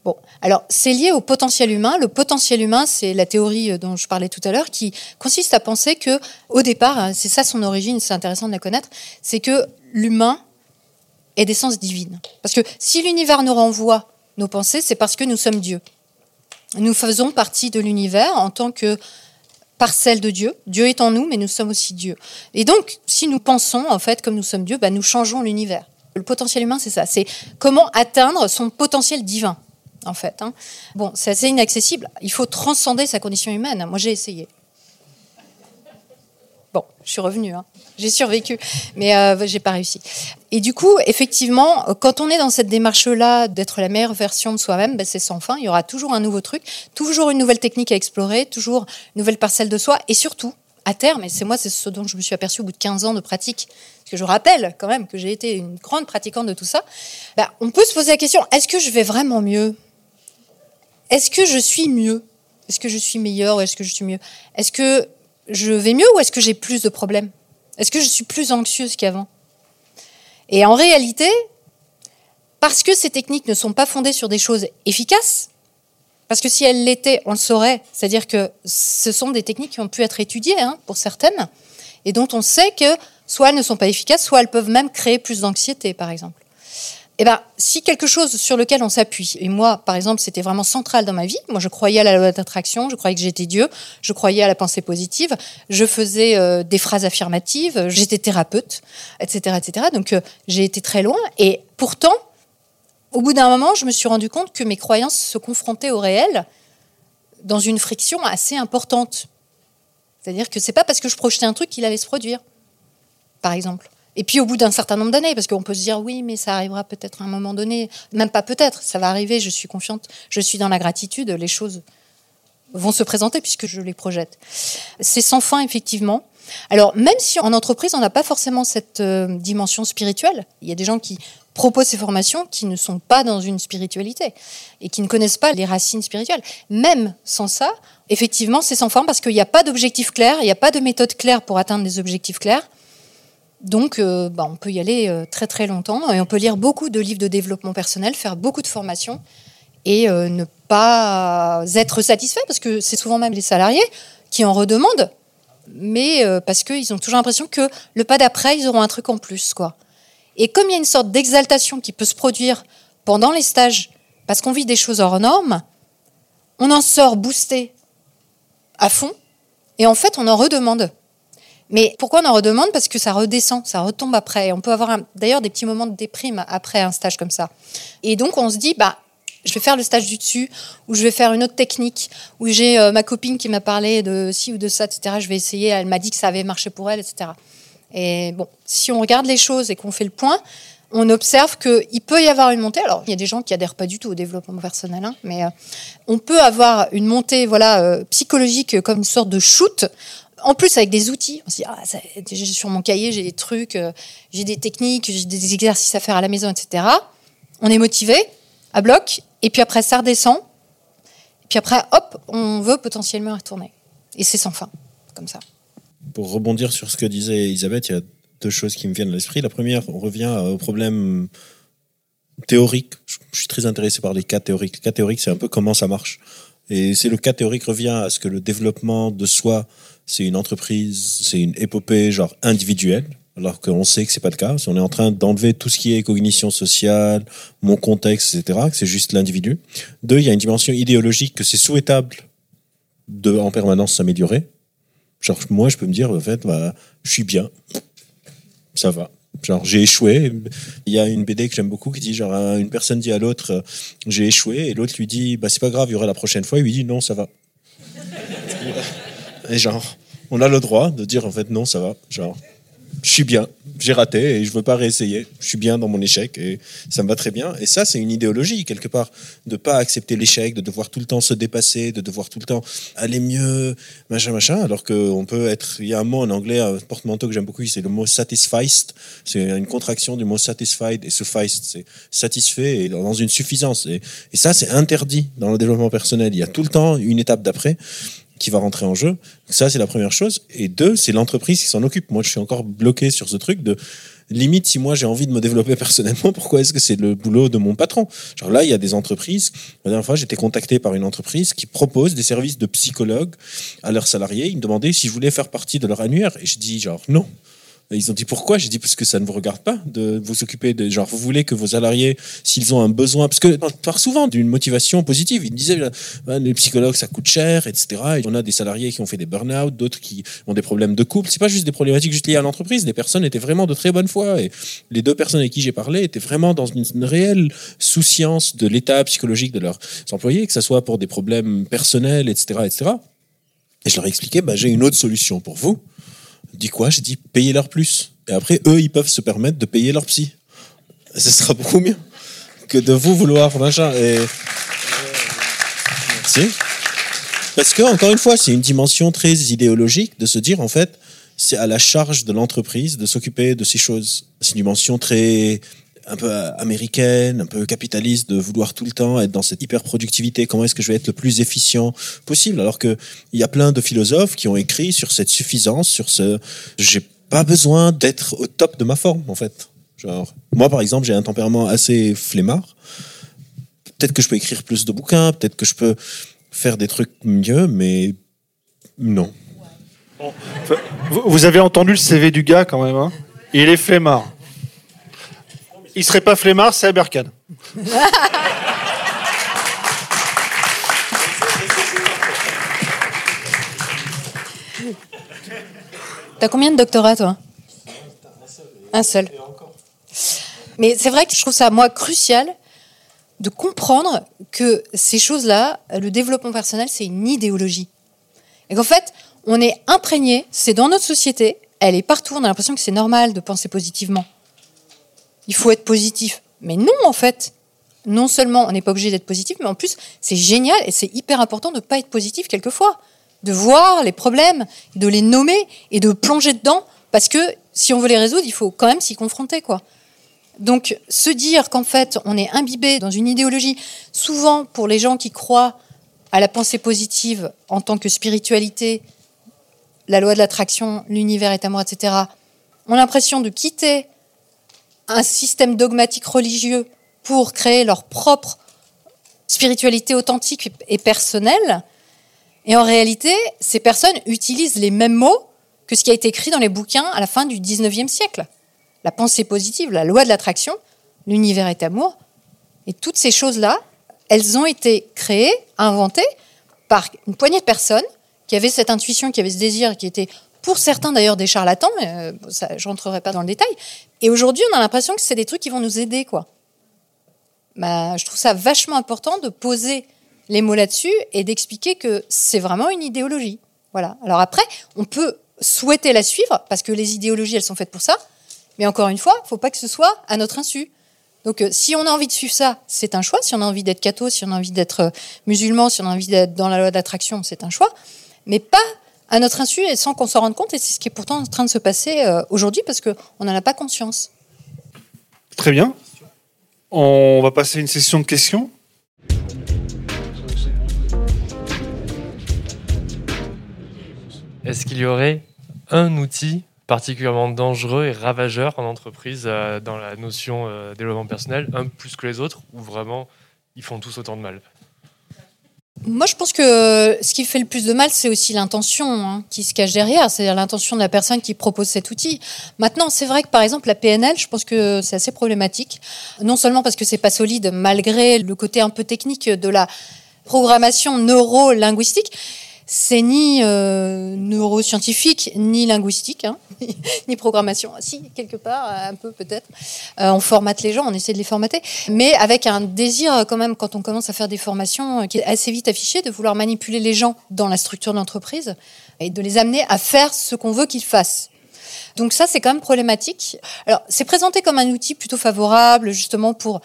Bon, alors c'est lié au potentiel humain. Le potentiel humain, c'est la théorie euh, dont je parlais tout à l'heure, qui consiste à penser que, au départ, hein, c'est ça son origine, c'est intéressant de la connaître, c'est que l'humain est d'essence divine. Parce que si l'univers nous renvoie nos pensées, c'est parce que nous sommes Dieu. Nous faisons partie de l'univers en tant que parcelle de Dieu. Dieu est en nous, mais nous sommes aussi Dieu. Et donc, si nous pensons, en fait, comme nous sommes Dieu, bah, nous changeons l'univers. Le potentiel humain, c'est ça. C'est comment atteindre son potentiel divin en fait. Hein. Bon, c'est assez inaccessible. Il faut transcender sa condition humaine. Moi, j'ai essayé. Bon, je suis revenue, hein. j'ai survécu, mais euh, j'ai pas réussi. Et du coup, effectivement, quand on est dans cette démarche-là d'être la meilleure version de soi-même, ben, c'est sans fin. Il y aura toujours un nouveau truc, toujours une nouvelle technique à explorer, toujours une nouvelle parcelle de soi, et surtout, à terme, et c'est moi, c'est ce dont je me suis aperçue au bout de 15 ans de pratique, parce que je rappelle quand même que j'ai été une grande pratiquante de tout ça, ben, on peut se poser la question, est-ce que je vais vraiment mieux? Est-ce que je suis mieux? Est-ce que je suis meilleur ou est-ce que je suis mieux? Est-ce que je vais mieux ou est-ce que j'ai plus de problèmes? Est-ce que je suis plus anxieuse qu'avant? Et en réalité, parce que ces techniques ne sont pas fondées sur des choses efficaces, parce que si elles l'étaient, on le saurait, c'est-à-dire que ce sont des techniques qui ont pu être étudiées hein, pour certaines, et dont on sait que soit elles ne sont pas efficaces, soit elles peuvent même créer plus d'anxiété, par exemple eh ben, si quelque chose sur lequel on s'appuie, et moi, par exemple, c'était vraiment central dans ma vie, moi je croyais à la loi d'attraction, je croyais que j'étais Dieu, je croyais à la pensée positive, je faisais euh, des phrases affirmatives, j'étais thérapeute, etc. etc. Donc euh, j'ai été très loin, et pourtant, au bout d'un moment, je me suis rendu compte que mes croyances se confrontaient au réel dans une friction assez importante. C'est-à-dire que c'est pas parce que je projetais un truc qu'il allait se produire, par exemple. Et puis au bout d'un certain nombre d'années, parce qu'on peut se dire oui, mais ça arrivera peut-être à un moment donné, même pas peut-être, ça va arriver, je suis confiante, je suis dans la gratitude, les choses vont se présenter puisque je les projette. C'est sans fin, effectivement. Alors, même si en entreprise, on n'a pas forcément cette euh, dimension spirituelle, il y a des gens qui proposent ces formations qui ne sont pas dans une spiritualité et qui ne connaissent pas les racines spirituelles. Même sans ça, effectivement, c'est sans fin parce qu'il n'y a pas d'objectif clair, il n'y a pas de méthode claire pour atteindre des objectifs clairs. Donc, euh, bah, on peut y aller euh, très très longtemps et on peut lire beaucoup de livres de développement personnel, faire beaucoup de formations et euh, ne pas être satisfait parce que c'est souvent même les salariés qui en redemandent, mais parce qu'ils ont toujours l'impression que le pas d'après, ils auront un truc en plus. quoi. Et comme il y a une sorte d'exaltation qui peut se produire pendant les stages parce qu'on vit des choses hors normes, on en sort boosté à fond et en fait, on en redemande. Mais pourquoi on en redemande? Parce que ça redescend, ça retombe après. on peut avoir d'ailleurs des petits moments de déprime après un stage comme ça. Et donc on se dit, bah, je vais faire le stage du dessus, ou je vais faire une autre technique, ou j'ai euh, ma copine qui m'a parlé de ci ou de ça, etc. Je vais essayer, elle m'a dit que ça avait marché pour elle, etc. Et bon, si on regarde les choses et qu'on fait le point, on observe qu'il peut y avoir une montée. Alors, il y a des gens qui adhèrent pas du tout au développement personnel, hein, mais euh, on peut avoir une montée voilà, euh, psychologique comme une sorte de shoot en plus avec des outils. On se dit, ah, sur mon cahier, j'ai des trucs, euh, j'ai des techniques, j'ai des exercices à faire à la maison, etc. On est motivé, à bloc, et puis après, ça redescend. Et puis après, hop, on veut potentiellement retourner. Et c'est sans fin, comme ça. Pour rebondir sur ce que disait Elisabeth, il y a deux choses qui me viennent à l'esprit. La première, on revient au problème théorique. Je suis très intéressé par les cas théoriques. Les cas théoriques, c'est un peu comment ça marche. Et c'est le cas théorique revient à ce que le développement de soi c'est une entreprise, c'est une épopée genre individuelle, alors qu'on sait que c'est pas le cas. On est en train d'enlever tout ce qui est cognition sociale, mon contexte, etc. Que c'est juste l'individu. Deux, il y a une dimension idéologique que c'est souhaitable de en permanence s'améliorer. Genre moi, je peux me dire en fait, bah, je suis bien, ça va. Genre j'ai échoué. Il y a une BD que j'aime beaucoup qui dit genre une personne dit à l'autre j'ai échoué et l'autre lui dit bah c'est pas grave, il y aura la prochaine fois. Il lui dit non, ça va. Et genre on a le droit de dire en fait non, ça va. Genre, je suis bien, j'ai raté et je veux pas réessayer. Je suis bien dans mon échec et ça me va très bien. Et ça, c'est une idéologie quelque part de pas accepter l'échec, de devoir tout le temps se dépasser, de devoir tout le temps aller mieux, machin, machin. Alors qu'on peut être, il y a un mot en anglais, un porte-manteau que j'aime beaucoup, c'est le mot satisfied. C'est une contraction du mot satisfied et suffice, c'est satisfait et dans une suffisance. Et ça, c'est interdit dans le développement personnel. Il y a tout le temps une étape d'après qui va rentrer en jeu. Ça, c'est la première chose. Et deux, c'est l'entreprise qui s'en occupe. Moi, je suis encore bloqué sur ce truc de limite si moi j'ai envie de me développer personnellement, pourquoi est-ce que c'est le boulot de mon patron? Genre là, il y a des entreprises. La dernière fois, j'étais contacté par une entreprise qui propose des services de psychologue à leurs salariés. Ils me demandaient si je voulais faire partie de leur annuaire. Et je dis genre non ils ont dit pourquoi? J'ai dit parce que ça ne vous regarde pas de vous occuper de genre vous voulez que vos salariés s'ils ont un besoin parce que par souvent d'une motivation positive. Ils disaient bah, les psychologues ça coûte cher etc. Et on a des salariés qui ont fait des burn-out, d'autres qui ont des problèmes de couple. C'est pas juste des problématiques juste liées à l'entreprise. Les personnes étaient vraiment de très bonne foi et les deux personnes avec qui j'ai parlé étaient vraiment dans une, réelle souciance de l'état psychologique de leurs employés, que ce soit pour des problèmes personnels etc etc. Et je leur ai expliqué bah, j'ai une autre solution pour vous dit quoi? J'ai dit payer leur plus. Et après, eux, ils peuvent se permettre de payer leur psy. Ce sera beaucoup mieux que de vous vouloir machin. Et... Si Parce que, encore une fois, c'est une dimension très idéologique de se dire, en fait, c'est à la charge de l'entreprise de s'occuper de ces choses. C'est une dimension très un peu américaine, un peu capitaliste, de vouloir tout le temps être dans cette hyper productivité. Comment est-ce que je vais être le plus efficient possible? Alors que il y a plein de philosophes qui ont écrit sur cette suffisance, sur ce, j'ai pas besoin d'être au top de ma forme en fait. Genre, moi par exemple, j'ai un tempérament assez flemmard. Peut-être que je peux écrire plus de bouquins, peut-être que je peux faire des trucs mieux, mais non. Vous avez entendu le CV du gars quand même, hein? Il est flemmard. Il serait pas flemmard, c'est Aberkan. T'as combien de doctorats, toi? Un seul. Mais c'est vrai que je trouve ça, moi, crucial de comprendre que ces choses-là, le développement personnel, c'est une idéologie. Et qu'en fait, on est imprégné, c'est dans notre société, elle est partout, on a l'impression que c'est normal de penser positivement il faut être positif. Mais non, en fait. Non seulement on n'est pas obligé d'être positif, mais en plus, c'est génial et c'est hyper important de ne pas être positif quelquefois. De voir les problèmes, de les nommer et de plonger dedans. Parce que si on veut les résoudre, il faut quand même s'y confronter, quoi. Donc, se dire qu'en fait, on est imbibé dans une idéologie, souvent pour les gens qui croient à la pensée positive en tant que spiritualité, la loi de l'attraction, l'univers est amour, etc., ont l'impression de quitter un système dogmatique religieux pour créer leur propre spiritualité authentique et personnelle. Et en réalité, ces personnes utilisent les mêmes mots que ce qui a été écrit dans les bouquins à la fin du 19e siècle. La pensée positive, la loi de l'attraction, l'univers est amour. Et toutes ces choses-là, elles ont été créées, inventées par une poignée de personnes qui avaient cette intuition, qui avaient ce désir, qui étaient pour certains d'ailleurs des charlatans, mais euh, ça, rentrerai pas dans le détail. Et aujourd'hui, on a l'impression que c'est des trucs qui vont nous aider, quoi. Bah, je trouve ça vachement important de poser les mots là-dessus et d'expliquer que c'est vraiment une idéologie. Voilà. Alors après, on peut souhaiter la suivre parce que les idéologies, elles sont faites pour ça. Mais encore une fois, faut pas que ce soit à notre insu. Donc, euh, si on a envie de suivre ça, c'est un choix. Si on a envie d'être catho, si on a envie d'être euh, musulman, si on a envie d'être dans la loi d'attraction, c'est un choix. Mais pas à notre insu et sans qu'on s'en rende compte. Et c'est ce qui est pourtant en train de se passer euh, aujourd'hui parce qu'on n'en a pas conscience. Très bien. On va passer à une session de questions. Est-ce qu'il y aurait un outil particulièrement dangereux et ravageur en entreprise euh, dans la notion euh, développement personnel, un plus que les autres, ou vraiment ils font tous autant de mal? Moi, je pense que ce qui fait le plus de mal, c'est aussi l'intention hein, qui se cache derrière, c'est-à-dire l'intention de la personne qui propose cet outil. Maintenant, c'est vrai que par exemple la PNL, je pense que c'est assez problématique, non seulement parce que c'est pas solide, malgré le côté un peu technique de la programmation neuro-linguistique, c'est ni euh, neuroscientifique, ni linguistique, hein, ni programmation. Si, quelque part, un peu peut-être. Euh, on formate les gens, on essaie de les formater, mais avec un désir quand même, quand on commence à faire des formations, qui est assez vite affiché, de vouloir manipuler les gens dans la structure de l'entreprise et de les amener à faire ce qu'on veut qu'ils fassent. Donc ça, c'est quand même problématique. Alors, c'est présenté comme un outil plutôt favorable, justement, pour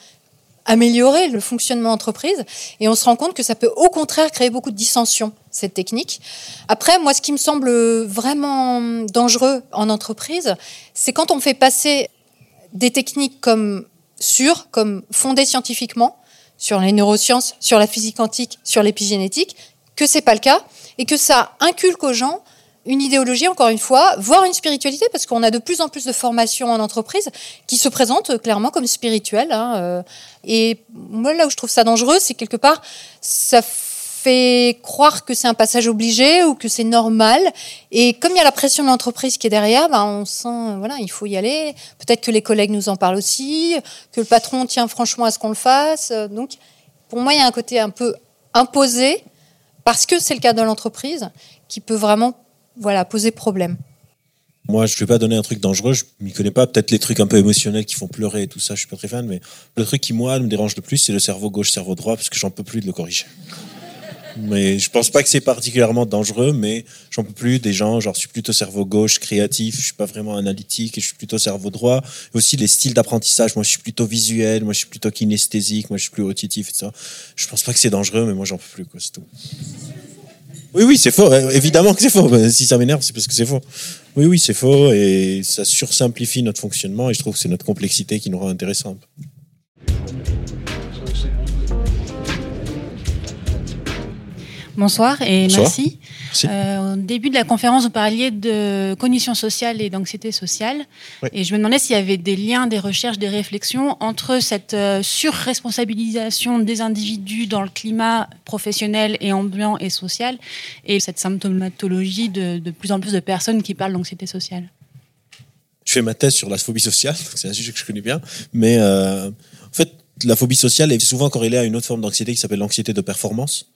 améliorer le fonctionnement entreprise. Et on se rend compte que ça peut au contraire créer beaucoup de dissensions, cette technique. Après, moi, ce qui me semble vraiment dangereux en entreprise, c'est quand on fait passer des techniques comme sûres, comme fondées scientifiquement, sur les neurosciences, sur la physique quantique, sur l'épigénétique, que c'est pas le cas et que ça inculque aux gens une idéologie, encore une fois, voire une spiritualité, parce qu'on a de plus en plus de formations en entreprise qui se présentent clairement comme spirituelles. Hein, euh. et moi, là où je trouve ça dangereux, c'est quelque part, ça fait croire que c'est un passage obligé ou que c'est normal. Et comme il y a la pression de l'entreprise qui est derrière, ben on sent, voilà, il faut y aller. Peut-être que les collègues nous en parlent aussi, que le patron tient franchement à ce qu'on le fasse. Donc, pour moi, il y a un côté un peu imposé, parce que c'est le cas de l'entreprise, qui peut vraiment voilà, poser problème. Moi, je ne vais pas donner un truc dangereux, je m'y connais pas. Peut-être les trucs un peu émotionnels qui font pleurer et tout ça, je suis pas très fan. Mais le truc qui, moi, me dérange le plus, c'est le cerveau gauche, cerveau droit, parce que j'en peux plus de le corriger. Mais je pense pas que c'est particulièrement dangereux, mais j'en peux plus des gens, genre je suis plutôt cerveau gauche, créatif, je suis pas vraiment analytique et je suis plutôt cerveau droit. Et aussi les styles d'apprentissage, moi je suis plutôt visuel, moi je suis plutôt kinesthésique, moi je suis plus auditif, etc. Je pense pas que c'est dangereux, mais moi j'en peux plus, quoi, c'est tout. Oui, oui, c'est faux. Évidemment que c'est faux. Si ça m'énerve, c'est parce que c'est faux. Oui, oui, c'est faux et ça sursimplifie notre fonctionnement et je trouve que c'est notre complexité qui nous rend intéressante. Bonsoir et merci. Euh, au début de la conférence, vous parliez de cognition sociale et d'anxiété sociale. Et je me demandais s'il y avait des liens, des recherches, des réflexions entre cette euh, surresponsabilisation des individus dans le climat professionnel et ambiant et social et cette symptomatologie de, de plus en plus de personnes qui parlent d'anxiété sociale. Je fais ma thèse sur la phobie sociale, c'est un sujet que je connais bien. Mais euh, en fait, la phobie sociale est souvent corrélée à une autre forme d'anxiété qui s'appelle l'anxiété de performance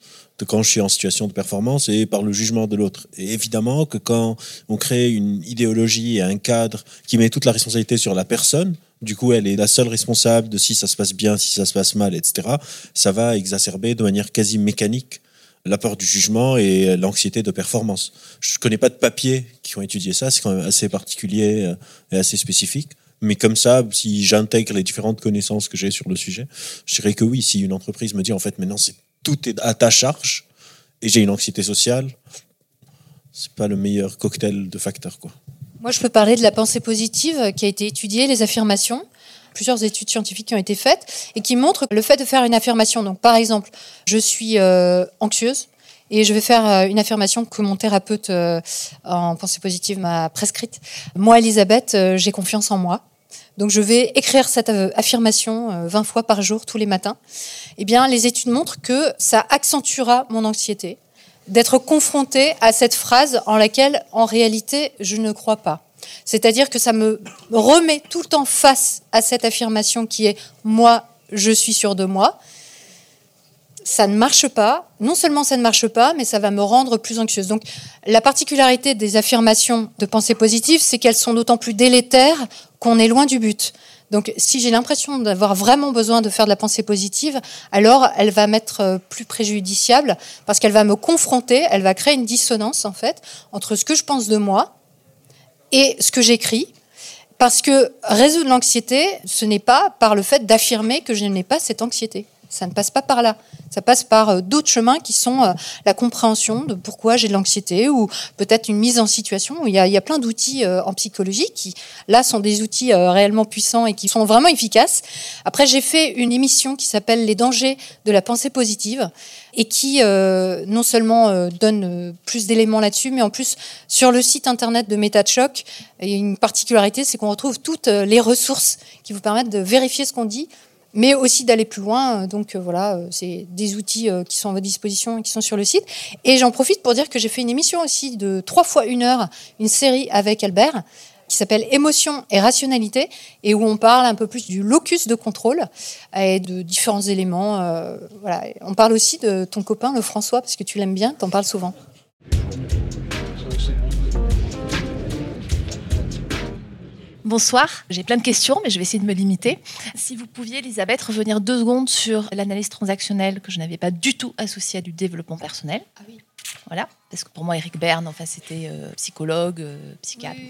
de quand je suis en situation de performance et par le jugement de l'autre. Et évidemment que quand on crée une idéologie et un cadre qui met toute la responsabilité sur la personne, du coup, elle est la seule responsable de si ça se passe bien, si ça se passe mal, etc. Ça va exacerber de manière quasi mécanique la peur du jugement et l'anxiété de performance. Je connais pas de papiers qui ont étudié ça, c'est quand même assez particulier euh, et assez spécifique. Mais comme ça, si j'intègre les différentes connaissances que j'ai sur le sujet, je dirais que oui, si une entreprise me dit en fait maintenant c'est tout est à ta charge et j'ai une anxiété sociale, c'est pas le meilleur cocktail de facteurs. Quoi. Moi, je peux parler de la pensée positive qui a été étudiée, les affirmations. Plusieurs études scientifiques qui ont été faites et qui montrent le fait de faire une affirmation. Donc, par exemple, je suis euh, anxieuse et je vais faire euh, une affirmation que mon thérapeute euh, en pensée positive m'a prescrite. Moi, Elisabeth, j'ai confiance en moi. Donc je vais écrire cette affirmation 20 fois par jour tous les matins eh bien, les études montrent que ça accentuera mon anxiété d'être confronté à cette phrase en laquelle, en réalité, je ne crois pas. C'est-à-dire que ça me remet tout le temps face à cette affirmation qui est moi, je suis sûr de moi. Ça ne marche pas. Non seulement ça ne marche pas, mais ça va me rendre plus anxieuse. Donc, la particularité des affirmations de pensée positive, c'est qu'elles sont d'autant plus délétères qu'on est loin du but. Donc, si j'ai l'impression d'avoir vraiment besoin de faire de la pensée positive, alors elle va m'être euh, plus préjudiciable parce qu'elle va me confronter, elle va créer une dissonance en fait entre ce que je pense de moi et ce que j'écris. Parce que résoudre l'anxiété, ce n'est pas par le fait d'affirmer que je n'ai pas cette anxiété. Ça ne passe pas par là. Ça passe par euh, d'autres chemins qui sont euh, la compréhension de pourquoi j'ai de l'anxiété ou peut-être une mise en situation. Il y a, plein d'outils euh, en psychologie qui, là, sont des outils réellement puissants et qui sont vraiment efficaces. Après, j'ai fait une émission qui s'appelle Les dangers de la pensée positive et qui non seulement donne plus d'éléments là-dessus, mais en plus sur le site internet de MetaChoc, il y a une particularité, c'est qu'on retrouve toutes les ressources qui vous permettent de vérifier ce qu'on dit mais aussi d'aller plus loin. Donc euh, voilà, euh, c'est des outils euh, qui sont à votre disposition et qui sont sur le site. Et j'en profite pour dire que j'ai fait une émission aussi de trois fois une heure, une série avec Albert qui s'appelle Émotion et rationalité et où on parle un peu plus du locus de contrôle et de différents éléments. voilà. On parle aussi de ton copain, le François, parce que tu l'aimes bien, tu en parles souvent. Bonsoir, j'ai plein de questions, mais je vais essayer de me limiter. Si vous pouviez, Elisabeth, revenir deux secondes sur l'analyse transactionnelle que je n'avais pas du tout associée à du développement personnel. Ah oui. Voilà, parce que pour moi, Eric Berne, enfin, c'était psychologue, psychiatre.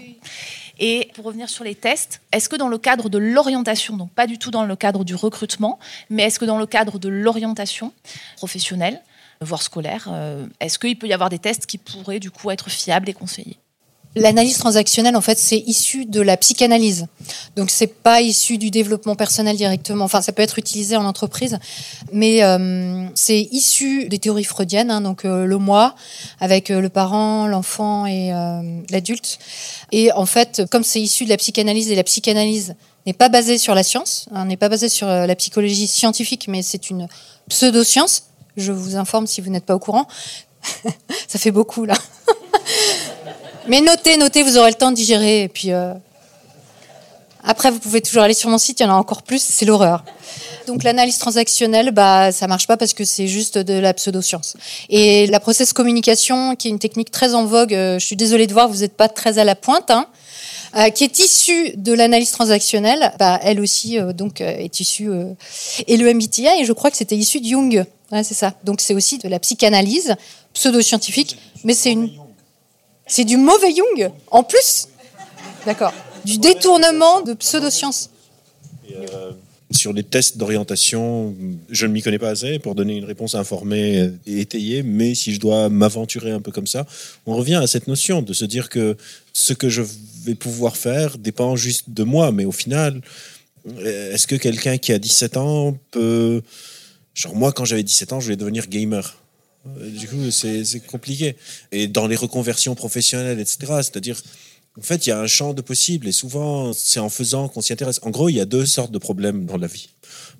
Et pour revenir sur les tests, est-ce que dans le cadre de l'orientation, donc pas du tout dans le cadre du recrutement, mais est-ce que dans le cadre de l'orientation professionnelle, voire scolaire, est-ce qu'il peut y avoir des tests qui pourraient du coup être fiables et conseillés? L'analyse transactionnelle, en fait, c'est issu de la psychanalyse. Donc, c'est pas issu du développement personnel directement. Enfin, ça peut être utilisé en entreprise, mais euh, c'est issu des théories freudiennes. Hein, donc, euh, le moi avec euh, le parent, l'enfant et l'adulte. Et en fait, comme c'est issu de la psychanalyse et la psychanalyse n'est pas basée sur la science, hein, n'est pas basée sur la psychologie scientifique, mais c'est une pseudo-science. Je vous informe si vous n'êtes pas au courant. ça fait beaucoup là. Mais notez, notez, vous aurez le temps de digérer. Et puis euh, après, vous pouvez toujours aller sur mon site, il y en a encore plus, c'est l'horreur. Donc l'analyse transactionnelle, bah, ça marche pas parce que c'est juste de la pseudo-science. Et la process communication, qui est une technique très en vogue, euh, je suis désolée de voir, vous n'êtes pas très à la pointe, hein, euh, qui est issue de l'analyse transactionnelle, bah, elle aussi donc est issue et le MBTI, et je crois que c'était issu de Jung. Ouais, c'est ça. Donc c'est aussi de la psychanalyse pseudo-scientifique, mais c'est une c'est du mauvais Jung, en plus. D'accord. Du détournement de pseudosciences. Euh, sur les tests d'orientation, je ne m'y connais pas assez pour donner une réponse informée et étayée, mais si je dois m'aventurer un peu comme ça, on revient à cette notion de se dire que ce que je vais pouvoir faire dépend juste de moi, mais au final, est-ce que quelqu'un qui a 17 ans peut... Genre moi, quand j'avais 17 ans, je voulais devenir gamer. Euh, du coup, c'est compliqué. Et dans les reconversions professionnelles, etc., c'est-à-dire, en fait, il y a un champ de possibles et souvent, c'est en faisant qu'on s'y intéresse. En gros, il y a deux sortes de problèmes dans la vie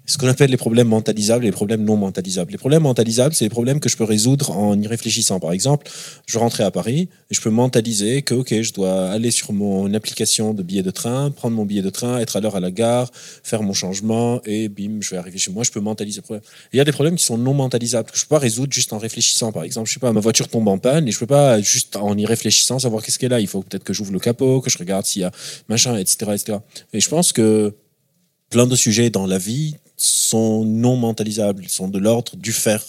ce qu'on appelle les problèmes mentalisables et les problèmes non mentalisables. Les problèmes mentalisables, c'est les problèmes que je peux résoudre en y réfléchissant. Par exemple, je rentrais à Paris et je peux mentaliser que, ok, je dois aller sur mon application de billet de train, prendre mon billet de train, être à l'heure à la gare, faire mon changement et bim, je vais arriver chez moi. Je peux mentaliser le problème. Il y a des problèmes qui sont non mentalisables que je peux pas résoudre juste en réfléchissant. Par exemple, je sais pas, ma voiture tombe en panne et je peux pas juste en y réfléchissant savoir qu'est-ce qu'elle a. Il faut peut-être que j'ouvre le capot, que je regarde s'il y a machin, etc., etc. Et je pense que plein de sujets dans la vie sont non mentalisables, ils sont de l'ordre du faire.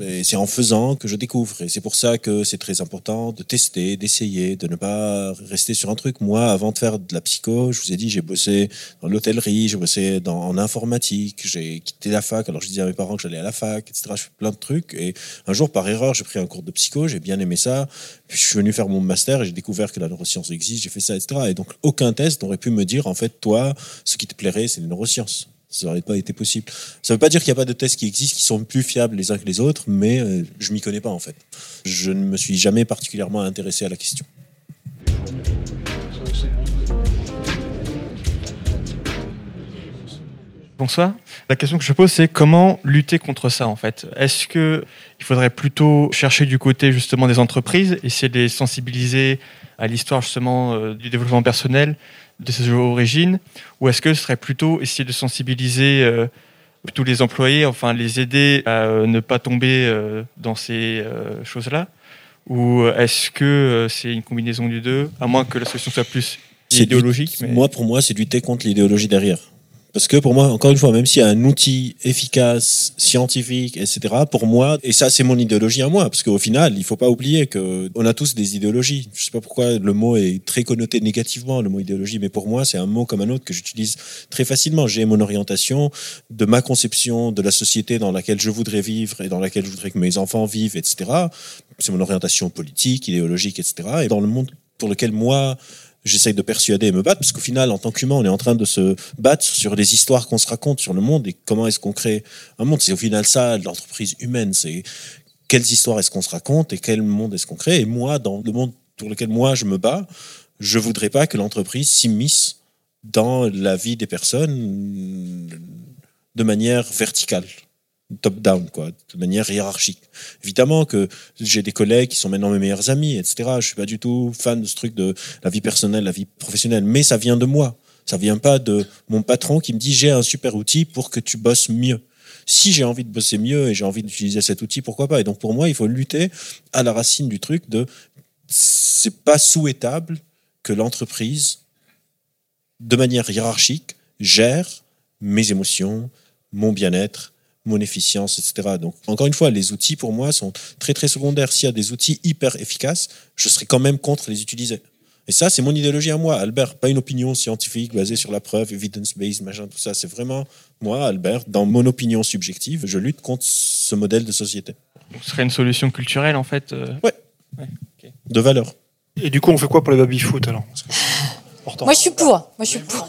Et c'est en faisant que je découvre. Et c'est pour ça que c'est très important de tester, d'essayer, de ne pas rester sur un truc. Moi, avant de faire de la psycho, je vous ai dit, j'ai bossé dans l'hôtellerie, j'ai bossé en informatique, j'ai quitté la fac. Alors je disais à mes parents que j'allais à la fac, etc. Je fais plein de trucs. Et un jour, par erreur, j'ai pris un cours de psycho, j'ai bien aimé ça. Puis je suis venu faire mon master et j'ai découvert que la neuroscience existe, j'ai fait ça, etc. Et donc, aucun test n'aurait pu me dire, en fait, toi, ce qui te plairait, c'est les neurosciences ça n'aurait pas été possible. Ça ne veut pas dire qu'il n'y a pas de tests qui existent qui sont plus fiables les uns que les autres, mais je euh, je m'y connais pas en fait. Je ne me suis jamais particulièrement intéressé à la question. Bonsoir. La question que je pose, c'est comment lutter contre ça en fait? Est-ce qu'il faudrait plutôt chercher du côté justement des entreprises, essayer de les sensibiliser à l'histoire justement euh, du développement personnel, de ses origines Ou est-ce que ce serait plutôt essayer de sensibiliser euh, tous les employés, enfin les aider à euh, ne pas tomber euh, dans ces choses-là? Ou est-ce que c'est une combinaison du deux, à moins que la solution soit plus idéologique Moi, pour moi, c'est lutter contre l'idéologie derrière. Parce que pour moi, encore une fois, même s'il y a un outil efficace, scientifique, etc., pour moi, et ça c'est mon idéologie à moi, parce qu'au final, il faut pas oublier que on a tous des idéologies. Je sais pas pourquoi le mot est très connoté négativement, le mot idéologie, mais pour moi, c'est un mot comme un autre que j'utilise très facilement. J'ai mon orientation de ma conception de la société dans laquelle je voudrais vivre et dans laquelle je voudrais que mes enfants vivent, etc. C'est mon orientation politique, idéologique, etc. Et dans le monde pour lequel moi, j'essaye de persuader et me battre, parce qu'au final, en tant qu'humain, on est en train de se battre sur les histoires qu'on se raconte sur le monde et comment est-ce qu'on crée un monde. C'est au final ça, l'entreprise humaine, c'est quelles histoires est-ce qu'on se raconte et quel monde est-ce qu'on crée. Et moi, dans le monde pour lequel moi je me bats, je voudrais pas que l'entreprise s'immisce dans la vie des personnes de manière verticale top-down, quoi, de manière hiérarchique. Évidemment que j'ai des collègues qui sont maintenant mes meilleurs amis, etc. Je suis pas du tout fan de ce truc de la vie personnelle, la vie professionnelle, mais ça vient de moi. Ça vient pas de mon patron qui me dit j'ai un super outil pour que tu bosses mieux. Si j'ai envie de bosser mieux et j'ai envie d'utiliser cet outil, pourquoi pas? Et donc pour moi, il faut lutter à la racine du truc de c'est pas souhaitable que l'entreprise, de manière hiérarchique, gère mes émotions, mon bien-être, mon efficience, etc. Donc, encore une fois, les outils pour moi sont très très secondaires. S'il y a des outils hyper efficaces, je serai quand même contre les utiliser. Et ça, c'est mon idéologie à moi, Albert, pas une opinion scientifique basée sur la preuve, evidence-based, machin, tout ça. C'est vraiment moi, Albert, dans mon opinion subjective, je lutte contre ce modèle de société. Ce serait une solution culturelle, en fait euh Ouais. De valeur. Et du coup, on fait quoi pour les baby-foot alors? Moi, je suis pour. Moi, je suis pour.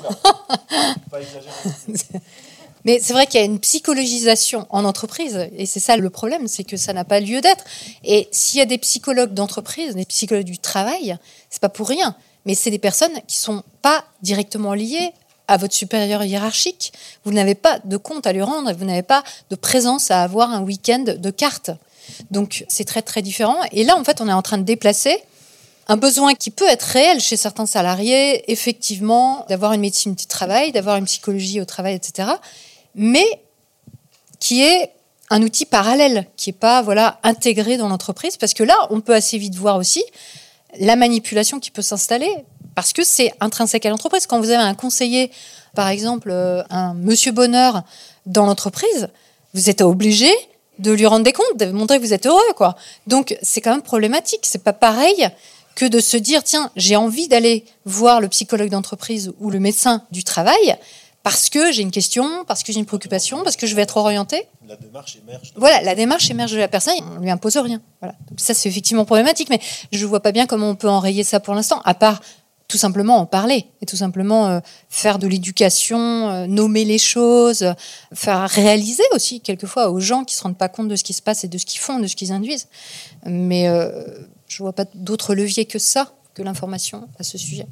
Mais c'est vrai qu'il y a une psychologisation en entreprise, et c'est ça le problème, c'est que ça n'a pas lieu d'être. Et s'il y a des psychologues d'entreprise, des psychologues du travail, c'est pas pour rien. Mais c'est des personnes qui sont pas directement liées à votre supérieur hiérarchique. Vous n'avez pas de compte à lui rendre, vous n'avez pas de présence à avoir un week-end de cartes. Donc c'est très très différent. Et là, en fait, on est en train de déplacer un besoin qui peut être réel chez certains salariés, effectivement, d'avoir une médecine du travail, d'avoir une psychologie au travail, etc. Mais qui est un outil parallèle, qui n'est pas voilà intégré dans l'entreprise, parce que là, on peut assez vite voir aussi la manipulation qui peut s'installer, parce que c'est intrinsèque à l'entreprise. Quand vous avez un conseiller, par exemple, euh, un monsieur bonheur dans l'entreprise, vous êtes obligé de lui rendre des comptes, de montrer que vous êtes heureux, quoi. Donc c'est quand même problématique. C'est pas pareil que de se dire tiens j'ai envie d'aller voir le psychologue d'entreprise ou le médecin du travail parce que j'ai une question, parce que j'ai une préoccupation, parce que je vais être orienté. La démarche émerge. Voilà, la démarche émerge de la personne, on lui impose rien. Voilà. Donc ça c'est effectivement problématique, mais je vois pas bien comment on peut enrayer ça pour l'instant, à part tout simplement en parler et tout simplement euh, faire de l'éducation, euh, nommer les choses, faire réaliser aussi quelquefois aux gens qui se rendent pas compte de ce qui se passe et de ce qu'ils font, de ce qu'ils induisent. Mais euh, je vois pas d'autres leviers que ça, que l'information à ce sujet.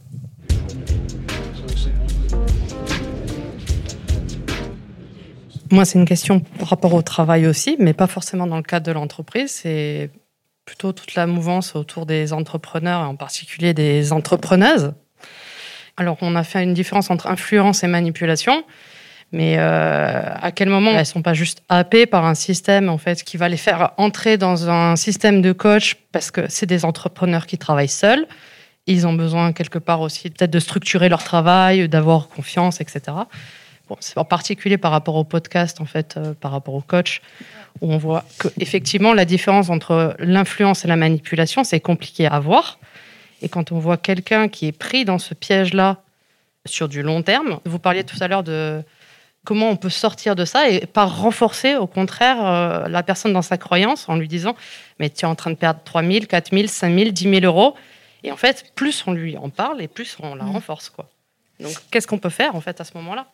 Moi, c'est une question par rapport au travail aussi, mais pas forcément dans le cadre de l'entreprise. C'est plutôt toute la mouvance autour des entrepreneurs et en particulier des entrepreneuses. Alors, on a fait une différence entre influence et manipulation, mais euh, à quel moment elles sont pas juste happées par un système en fait qui va les faire entrer dans un système de coach parce que c'est des entrepreneurs qui travaillent seuls. Ils ont besoin quelque part aussi peut-être de structurer leur travail, d'avoir confiance, etc. Bon, en particulier par rapport au podcast, en fait, euh, par rapport au coach, où on voit que effectivement la différence entre l'influence et la manipulation, c'est compliqué à voir. Et quand on voit quelqu'un qui est pris dans ce piège-là sur du long terme, vous parliez tout à l'heure de comment on peut sortir de ça et pas renforcer au contraire euh, la personne dans sa croyance en lui disant mais tu es en train de perdre 3 000, 4 000, 5 000, 10 000 euros. Et en fait, plus on lui en parle et plus on la renforce. Quoi. Donc qu'est-ce qu'on peut faire en fait à ce moment-là?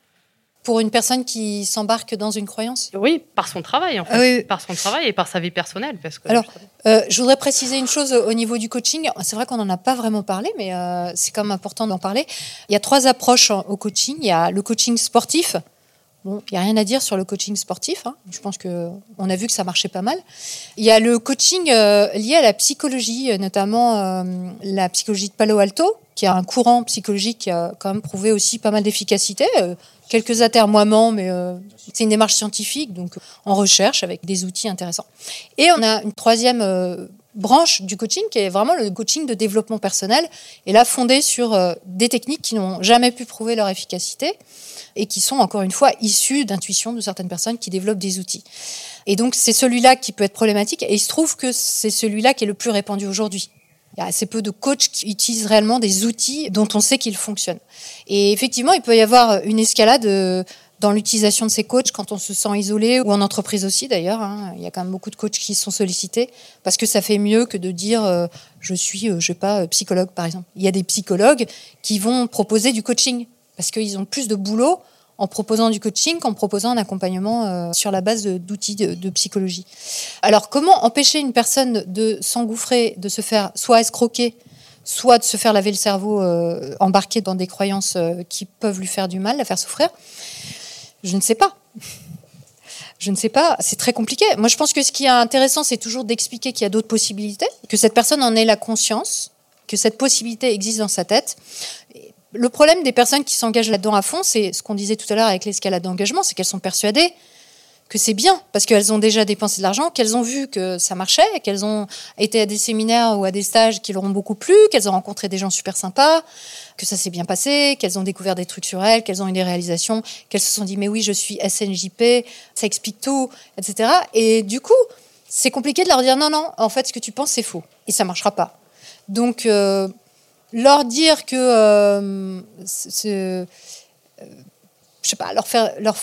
Pour une personne qui s'embarque dans une croyance? Oui, par son travail en fait. Ah oui, oui. Par son travail et par sa vie personnelle. Parce que, Alors, euh, je voudrais préciser une chose au niveau du coaching. C'est vrai qu'on n'en a pas vraiment parlé, mais euh, c'est quand même important d'en parler. Il y a trois approches en- au coaching. Il y a le coaching sportif. Bon, il n'y a rien à dire sur le coaching sportif. hein. Je pense qu'on a vu que ça marchait pas mal. Il y a le coaching euh, lié à la psychologie, euh, notamment euh, la psychologie de Palo Alto, qui a un courant psychologique qui a quand même prouvé aussi pas mal d'efficacité. Quelques atermoiements, mais c'est une démarche scientifique, donc en recherche avec des outils intéressants. Et on a une troisième branche du coaching qui est vraiment le coaching de développement personnel, et là fondé sur euh, des techniques qui n'ont jamais pu prouver leur efficacité et qui sont encore une fois issues d'intuition de certaines personnes qui développent des outils. Et donc c'est celui-là qui peut être problématique, et il se trouve que c'est celui-là qui est le plus répandu aujourd'hui. Il y a assez peu de coachs qui utilisent réellement des outils dont on sait qu'ils fonctionnent. Et effectivement, il peut y avoir une escalade euh, dans l'utilisation de ces coachs quand on se sent isolé ou en entreprise aussi d'ailleurs. hein. Il y a quand même beaucoup de coachs qui sont sollicités parce que ça fait mieux que de dire euh, je suis, euh, je sais pas, euh, psychologue par exemple. Il y a des psychologues qui vont proposer du coaching parce qu'ils ont plus de boulot en proposant du coaching qu'en proposant un accompagnement euh, sur la base d'outils de, psychologie. Alors comment empêcher une personne de s'engouffrer, de se faire soit escroquer, soit de se faire laver le cerveau, euh, embarquer dans des croyances qui peuvent lui faire du mal, la faire souffrir? Je ne sais pas. Je ne sais pas, c'est très compliqué. Moi, je pense que ce qui est intéressant, c'est toujours d'expliquer qu'il y a d'autres possibilités, que cette personne en ait la conscience, que cette possibilité existe dans sa tête. Le problème des personnes qui s'engagent là-dedans à fond, c'est ce qu'on disait tout à l'heure avec l'escalade d'engagement, c'est qu'elles sont persuadées que c'est bien parce qu'elles ont déjà dépensé de l'argent, qu'elles ont vu que ça marchait, qu'elles ont été à des séminaires ou à des stages qui leur ont beaucoup plu, qu'elles ont rencontré des gens super sympas, que ça s'est bien passé, qu'elles ont découvert des trucs sur elles, qu'elles ont eu des réalisations, qu'elles se sont dit mais oui je suis SNJP, ça explique tout, etc. Et du coup c'est compliqué de leur dire non non en fait ce que tu penses c'est faux et ça marchera pas. Donc euh, leur dire que euh, euh, je sais pas leur faire leur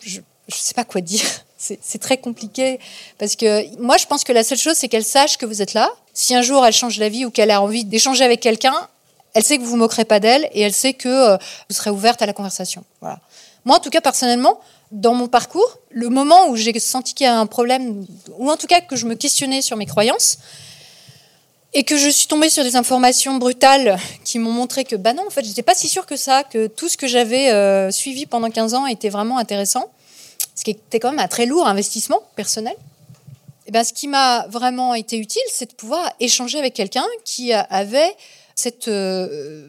je, je sais pas quoi dire. C'est très compliqué parce que moi, je pense que la seule chose, c'est qu'elle sache que vous êtes là. Si un jour elle change la vie ou qu'elle a envie d'échanger avec quelqu'un, elle sait que vous vous moquerez pas d'elle et elle sait que euh, vous serez ouverte à la conversation. Voilà. Moi, en tout cas, personnellement, dans mon parcours, le moment où j'ai senti qu'il y a un problème, ou en tout cas que je me questionnais sur mes croyances, et que je suis tombée sur des informations brutales qui m'ont montré que, bah non, en fait, j'étais pas si sûre que ça, que tout ce que j'avais euh, suivi pendant 15 ans était vraiment intéressant ce qui était quand même un très lourd investissement personnel. Et eh bien, ce qui m'a vraiment été utile, c'est de pouvoir échanger avec quelqu'un qui avait cette euh,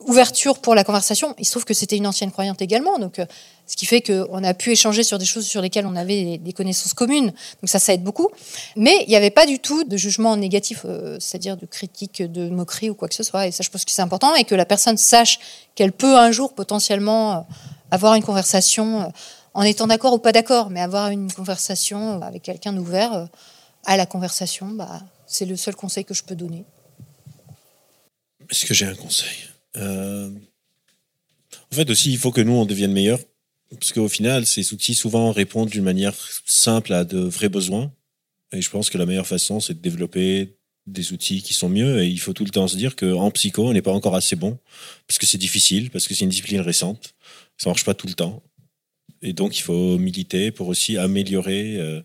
ouverture pour la conversation. Il se trouve que c'était une ancienne croyante également, donc euh, ce qui fait qu'on a pu échanger sur des choses sur lesquelles on avait des connaissances communes. Donc ça, ça aide beaucoup. Mais il n'y avait pas du tout de jugement négatif, euh, c'est-à-dire de critique, de moquerie ou quoi que ce soit. Et ça, je pense que c'est important et que la personne sache qu'elle peut un jour potentiellement avoir une conversation en étant d'accord ou pas d'accord, mais avoir une conversation avec quelqu'un d'ouvert à la conversation, bah, c'est le seul conseil que je peux donner. Est-ce que j'ai un conseil? Euh, En fait, aussi, il faut que nous, on devienne meilleurs. Parce qu'au final, ces outils souvent répondent d'une manière simple à de vrais besoins. Et je pense que la meilleure façon, c'est de développer des outils qui sont mieux. Et il faut tout le temps se dire qu'en psycho, on n'est pas encore assez bon. Parce que c'est difficile, parce que c'est une discipline récente. Ça marche pas tout le temps. Et donc, il faut militer pour aussi améliorer euh,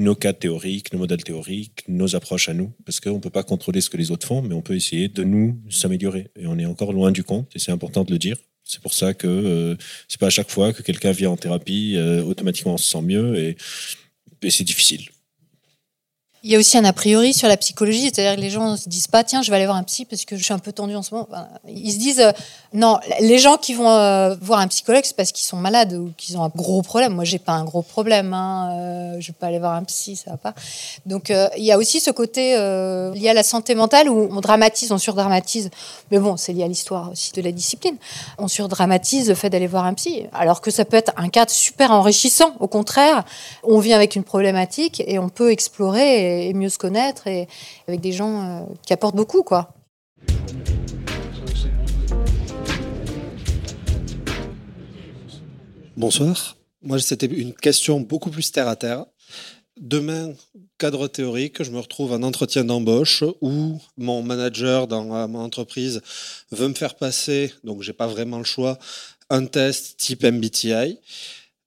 nos cas théoriques, nos modèles théoriques, nos approches à nous. Parce qu'on ne peut pas contrôler ce que les autres font, mais on peut essayer de nous s'améliorer. Et on est encore loin du compte, et c'est important de le dire. C'est pour ça que euh, c'est pas à chaque fois que quelqu'un vient en thérapie, euh, automatiquement on se sent mieux, et, et c'est difficile. Il y a aussi un a priori sur la psychologie, c'est-à-dire que les gens se disent pas tiens je vais aller voir un psy parce que je suis un peu tendu en ce moment. ils se disent euh, non, les gens qui vont euh, voir un psychologue c'est parce qu'ils sont malades ou qu'ils ont un gros problème. Moi j'ai pas un gros problème, hein, euh, je vais pas aller voir un psy, ça va pas. Donc il y a aussi ce côté lié à la santé mentale où on dramatise, on surdramatise. Mais bon c'est lié à l'histoire aussi de la discipline. On surdramatise le fait d'aller voir un psy, alors que ça peut être un cadre super enrichissant. Au contraire, on vient avec une problématique et on peut explorer mieux se connaître et avec des gens euh, qui apportent beaucoup. Bonsoir. Moi, c'était une question beaucoup plus terre à terre. Demain, cadre théorique, je me retrouve en entretien d'embauche où mon manager dans mon entreprise veut me faire passer, donc j'ai pas vraiment le choix, un test type MBTI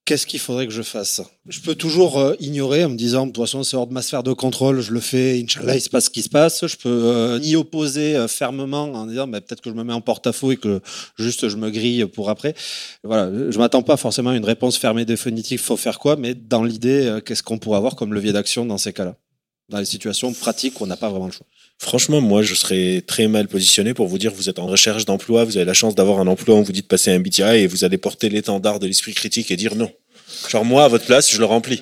qu'est-ce qu'il faudrait que je fasse? Je peux toujours euh, ignorer en me disant, de toute façon, c'est hors de ma sphère de contrôle, je le fais, Inch'Allah, il se passe ce qui se passe. Je peux euh, y opposer euh, fermement en disant, bah, peut-être que je me mets en porte-à-faux et que juste je me grille pour après. Voilà, je m'attends pas forcément à une réponse fermée définitive, faut faire quoi, mais dans l'idée, qu'est-ce qu'on pourrait avoir comme levier d'action dans ces cas-là? Dans les situations pratiques où on n'a pas vraiment le choix. Franchement, moi, je serais très mal positionné pour vous dire vous êtes en recherche d'emploi, vous avez la chance d'avoir un emploi, on vous dit de passer un BTI et vous allez porter l'étendard de l'esprit critique et dire non. Genre, moi, à votre place, je le remplis.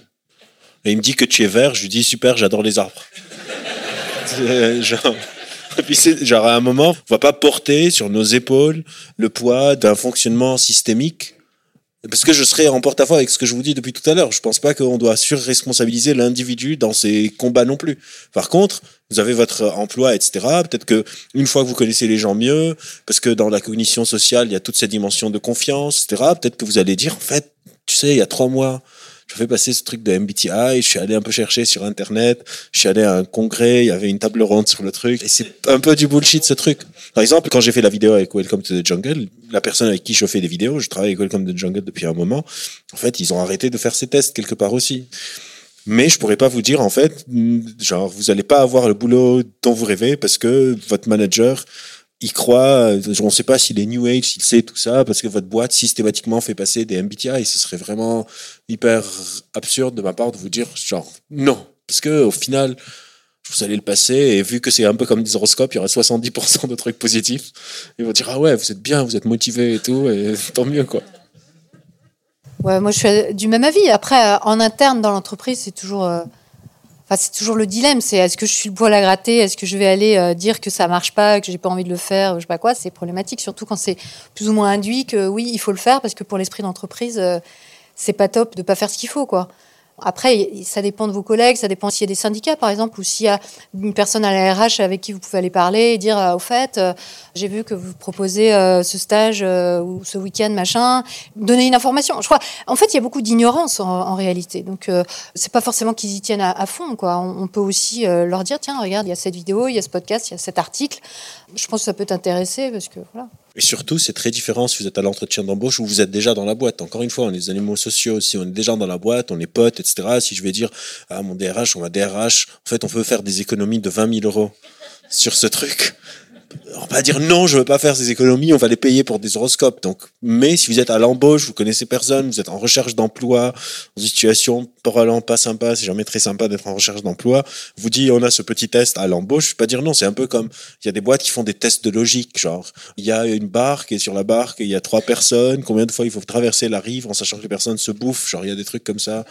Et il me dit que tu es vert, je lui dis super, j'adore les arbres. genre, puis genre, à un moment, on va pas porter sur nos épaules le poids d'un fonctionnement systémique parce que je serai en porte-à-faux avec ce que je vous dis depuis tout à l'heure. Je pense pas qu'on doit surresponsabiliser l'individu dans ses combats non plus. Par contre, vous avez votre emploi, etc. Peut-être que une fois que vous connaissez les gens mieux, parce que dans la cognition sociale, il y a toute cette dimension de confiance, etc. Peut-être que vous allez dire, en fait, tu sais, il y a trois mois, je fais passer ce truc de MBTI, je suis allé un peu chercher sur Internet, je suis allé à un congrès, il y avait une table ronde sur le truc, et c'est un peu du bullshit ce truc. Par exemple, quand j'ai fait la vidéo avec Welcome to the Jungle, la personne avec qui je fais des vidéos, je travaille avec Welcome to the Jungle depuis un moment, en fait, ils ont arrêté de faire ces tests quelque part aussi. Mais je pourrais pas vous dire, en fait, genre, vous allez pas avoir le boulot dont vous rêvez parce que votre manager il croit, on ne sait pas s'il est New Age, s'il sait tout ça, parce que votre boîte systématiquement fait passer des MBTI. Ce serait vraiment hyper absurde de ma part de vous dire, genre, non. Parce que au final, vous allez le passer, et vu que c'est un peu comme des horoscopes, il y aura 70% de trucs positifs. Ils vont dire, ah ouais, vous êtes bien, vous êtes motivé et tout, et tant mieux, quoi. Ouais, moi je suis du même avis. Après, en interne dans l'entreprise, c'est toujours c'est toujours le dilemme. C'est est-ce que je suis le poil à gratter Est-ce que je vais aller euh, dire que ça marche pas, que j'ai pas envie de le faire, je sais pas quoi C'est problématique, surtout quand c'est plus ou moins induit que oui, il faut le faire parce que pour l'esprit d'entreprise, euh, c'est pas top de pas faire ce qu'il faut, quoi. Après, ça dépend de vos collègues, ça dépend s'il y a des syndicats, par exemple, ou s'il y a une personne à la RH avec qui vous pouvez aller parler et dire, euh, au fait, euh, j'ai vu que vous proposez euh, ce stage ou ce week-end, machin, donner une information. Je crois, en fait, il y a beaucoup d'ignorance en, réalité. Donc, c'est pas forcément qu'ils y tiennent à, fond, quoi. On, peut aussi leur dire, tiens, regarde, il y a cette vidéo, il y a ce podcast, il y a cet article. Je pense que ça peut t'intéresser parce que, voilà. Et surtout, c'est très différent si vous êtes à l'entretien d'embauche ou vous êtes déjà dans la boîte. Encore une fois, on est des animaux sociaux. Si on est déjà dans la boîte, on est potes, etc. Si je vais dire à ah, mon DRH, on va DRH, en fait, on peut faire des économies de 20 000 euros sur ce truc on va dire non, je veux pas faire ces économies, on va les payer pour des horoscopes. Donc, mais si vous êtes à l'embauche, vous connaissez personne, vous êtes en recherche d'emploi, en situation probablement pas sympa, c'est jamais très sympa d'être en recherche d'emploi, vous dit on a ce petit test à l'embauche, je vais pas dire non, c'est un peu comme il y a des boîtes qui font des tests de logique, genre il y a une barque et sur la barque il y a trois personnes, combien de fois il faut traverser la rive en sachant que les personnes se bouffent, genre il y a des trucs comme ça,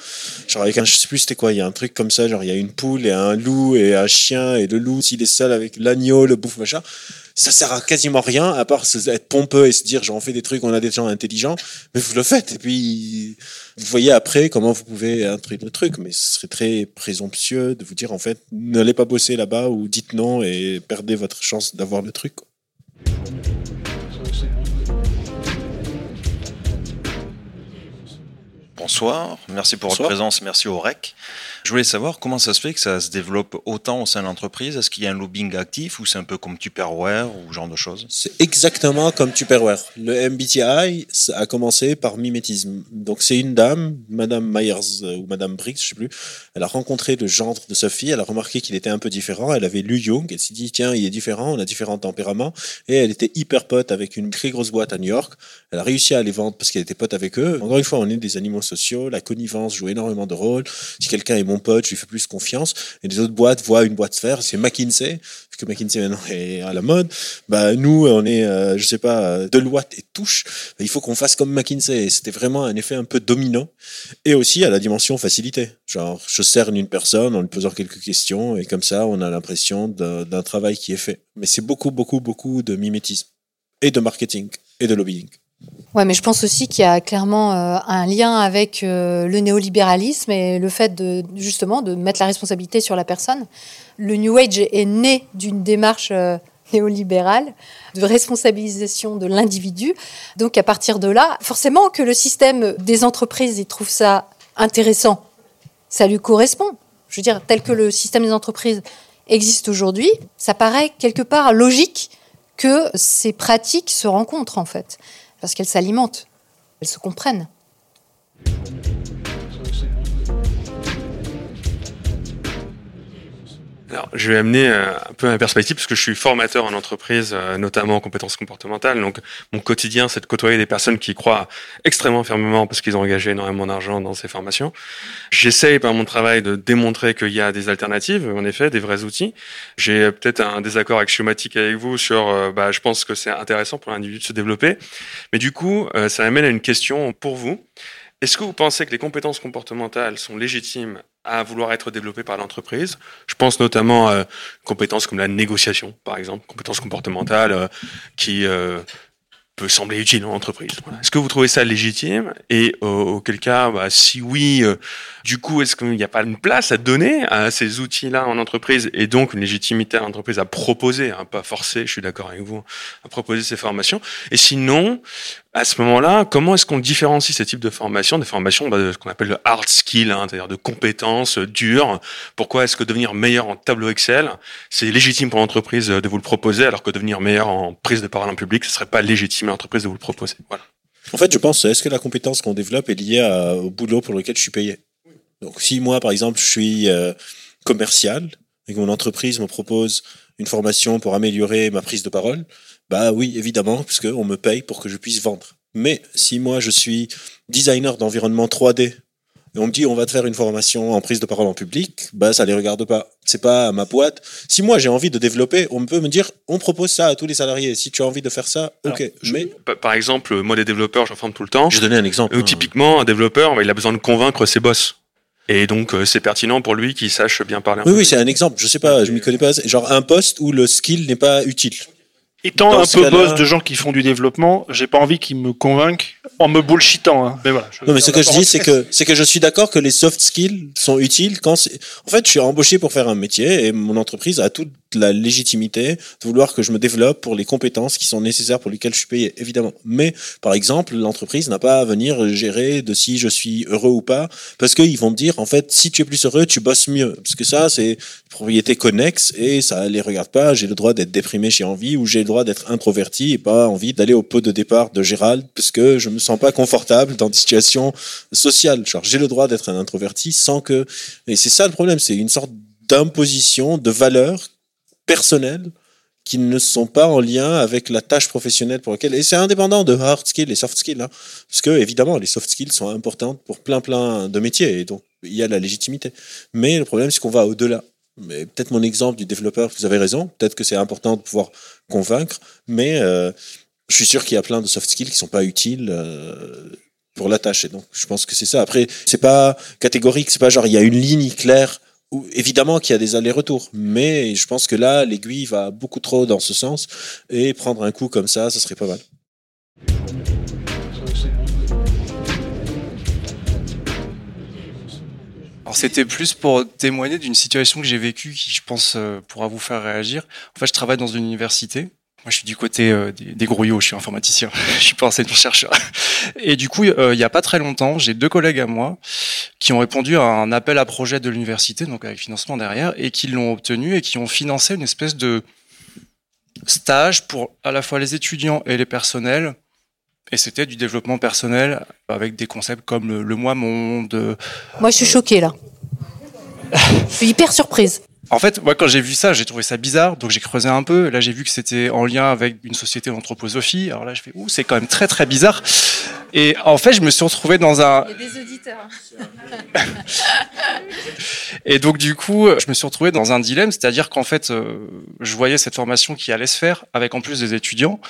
genre avec un je sais plus c'était quoi, il y a un truc comme ça, genre il y a une poule et un loup et un chien et le loup s'il est seul avec l'agneau le bouffe machin ça sert à quasiment rien à part être pompeux et se dire j'en fais des trucs, on a des gens intelligents, mais vous le faites. Et puis vous voyez après comment vous pouvez introduire le truc, mais ce serait très présomptueux de vous dire en fait n'allez pas bosser là-bas ou dites non et perdez votre chance d'avoir le truc. Bonsoir, merci pour votre présence, merci au REC. Je voulais savoir comment ça se fait que ça se développe autant au sein de l'entreprise. Est-ce qu'il y a un lobbying actif ou c'est un peu comme Tupperware ou ce genre de choses? C'est exactement comme Tupperware. Le MBTI a commencé par mimétisme. Donc c'est une dame, Madame Myers euh, ou Madame Briggs, je sais plus. Elle a rencontré le gendre de Sophie. Elle a remarqué qu'il était un peu différent. Elle avait lu Jung. Elle s'est dit tiens, il est différent. On a différents tempéraments. Et elle était hyper pote avec une très grosse boîte à New York. Elle a réussi à les vendre parce qu'elle était pote avec eux. Encore une fois, on est des animaux sociaux. La connivence joue énormément de rôle. Si quelqu'un est mon pote, je lui fais plus confiance. Et les autres boîtes voient une boîte faire, c'est McKinsey, que McKinsey maintenant est à la mode. Bah, nous, on est, euh, je sais pas, Deloitte et Touche. Il faut qu'on fasse comme McKinsey. C'était vraiment un effet un peu dominant. Et aussi à la dimension facilité. Genre, je cerne une personne en lui posant quelques questions et comme ça, on a l'impression d'un travail qui est fait. Mais c'est beaucoup, beaucoup, beaucoup de mimétisme et de marketing et de lobbying. Ouais, mais je pense aussi qu'il y a clairement euh, un lien avec euh, le néolibéralisme et le fait de justement de mettre la responsabilité sur la personne. Le New Age est né d'une démarche euh, néolibérale de responsabilisation de l'individu. Donc à partir de là, forcément que le système des entreprises il trouve ça intéressant, ça lui correspond. Je veux dire, tel que le système des entreprises existe aujourd'hui, ça paraît quelque part logique que ces pratiques se rencontrent en fait parce qu'elles s'alimentent, elles se comprennent. Alors, je vais amener euh, un peu ma perspective parce que je suis formateur en entreprise, euh, notamment en compétences comportementales. Donc, mon quotidien, c'est de côtoyer des personnes qui croient extrêmement fermement parce qu'ils ont engagé énormément d'argent dans ces formations. J'essaye par mon travail de démontrer qu'il y a des alternatives, en effet, des vrais outils. J'ai peut-être un désaccord axiomatique avec vous sur, euh, bah, je pense que c'est intéressant pour l'individu de se développer. Mais du coup, ça amène à une question pour vous. Est-ce que vous pensez que les compétences comportementales sont légitimes à vouloir être développées par l'entreprise? Je pense notamment à compétences comme la négociation, par exemple, compétences comportementales euh, qui euh, peut sembler utile en entreprise. Est-ce que vous trouvez ça légitime? Et euh, auquel cas, bah, si oui, euh, du coup, est-ce qu'il n'y a pas une place à donner à ces outils-là en entreprise et donc une légitimité à l'entreprise à proposer, hein, pas forcer, je suis d'accord avec vous, à proposer ces formations? Et sinon, à ce moment-là, comment est-ce qu'on différencie ces types de formations, des formations bah, de ce qu'on appelle le hard skill, hein, c'est-à-dire de compétences dures? Pourquoi est-ce que devenir meilleur en tableau Excel, c'est légitime pour l'entreprise de vous le proposer, alors que devenir meilleur en prise de parole en public, ce serait pas légitime à l'entreprise de vous le proposer? Voilà. En fait, je pense, est-ce que la compétence qu'on développe est liée au boulot pour lequel je suis payé? Donc, si moi, par exemple, je suis euh, commercial et que mon entreprise me propose une formation pour améliorer ma prise de parole, bah oui, évidemment, parce qu'on me paye pour que je puisse vendre. Mais si moi je suis designer d'environnement 3D et on me dit on va te faire une formation en prise de parole en public, bah ça les regarde pas. C'est pas ma boîte. Si moi j'ai envie de développer, on peut me dire on propose ça à tous les salariés. Si tu as envie de faire ça, ok. mais par exemple, moi des développeurs, j'en forme tout le temps. Je vais donner un exemple. Euh, typiquement, un développeur, il a besoin de convaincre ses boss. Et donc, euh, c'est pertinent pour lui qu'il sache bien parler. oui, oui, c'est un exemple. Je sais pas, je m'y connais pas. Genre un poste où le skill n'est pas utile. Étant un peu boss de gens qui font du développement, j'ai pas envie qu'ils me convainquent en me bullshitant. Hein. Mais voilà. Non, mais ce que je dis, c'est que c'est que je suis d'accord que les soft skills sont utiles quand. En fait, je suis embauché pour faire un métier et mon entreprise a toute la légitimité de vouloir que je me développe pour les compétences qui sont nécessaires pour lesquelles je suis payé, évidemment. Mais, par exemple, l'entreprise n'a pas à venir gérer de si je suis heureux ou pas, parce qu'ils vont me dire, en fait, si tu es plus heureux, tu bosses mieux. Parce que ça, c'est propriété connexe et ça les regarde pas. J'ai le droit d'être déprimé chez envie ou j'ai le droit d'être introverti et pas envie d'aller au pot de départ de Gérald parce que je me sens pas confortable dans des situations sociales. Genre, j'ai le droit d'être un introverti sans que, et c'est ça le problème, c'est une sorte d'imposition de valeurs personnelles qui ne sont pas en lien avec la tâche professionnelle pour laquelle et c'est indépendant de hard skills et soft skills hein, parce que évidemment les soft skills sont importantes pour plein plein de métiers et donc il y a la légitimité mais le problème c'est qu'on va au-delà mais peut-être mon exemple du développeur vous avez raison peut-être que c'est important de pouvoir convaincre mais euh, je suis sûr qu'il y a plein de soft skills qui sont pas utiles euh, pour la tâche et donc je pense que c'est ça après c'est pas catégorique c'est pas genre il y a une ligne claire évidemment qu'il y a des allers-retours, mais je pense que là, l'aiguille va beaucoup trop dans ce sens, et prendre un coup comme ça, ça serait pas mal. Alors c'était plus pour témoigner d'une situation que j'ai vécue qui, je pense, euh, pourra vous faire réagir. En fait, je travaille dans une université moi, je suis du côté euh, des, des, grouillots, je suis informaticien, je suis pas enseignant-chercheur. Et du coup, euh, il y a pas très longtemps, j'ai deux collègues à moi qui ont répondu à un appel à projet de l'université, donc avec financement derrière, et qui l'ont obtenu et qui ont financé une espèce de stage pour à la fois les étudiants et les personnels. Et c'était du développement personnel avec des concepts comme le, le moi monde. Moi, je suis choquée là. je suis hyper surprise. En fait, moi, quand j'ai vu ça, j'ai trouvé ça bizarre, donc j'ai creusé un peu. Là, j'ai vu que c'était en lien avec une société d'anthroposophie. Alors là, je fais, ouh, c'est quand même très, très bizarre. Et en fait, je me suis retrouvé dans un. Il y a des auditeurs. et donc, du coup, je me suis retrouvé dans un dilemme, c'est-à-dire qu'en fait, euh, je voyais cette formation qui allait se faire avec en plus des étudiants.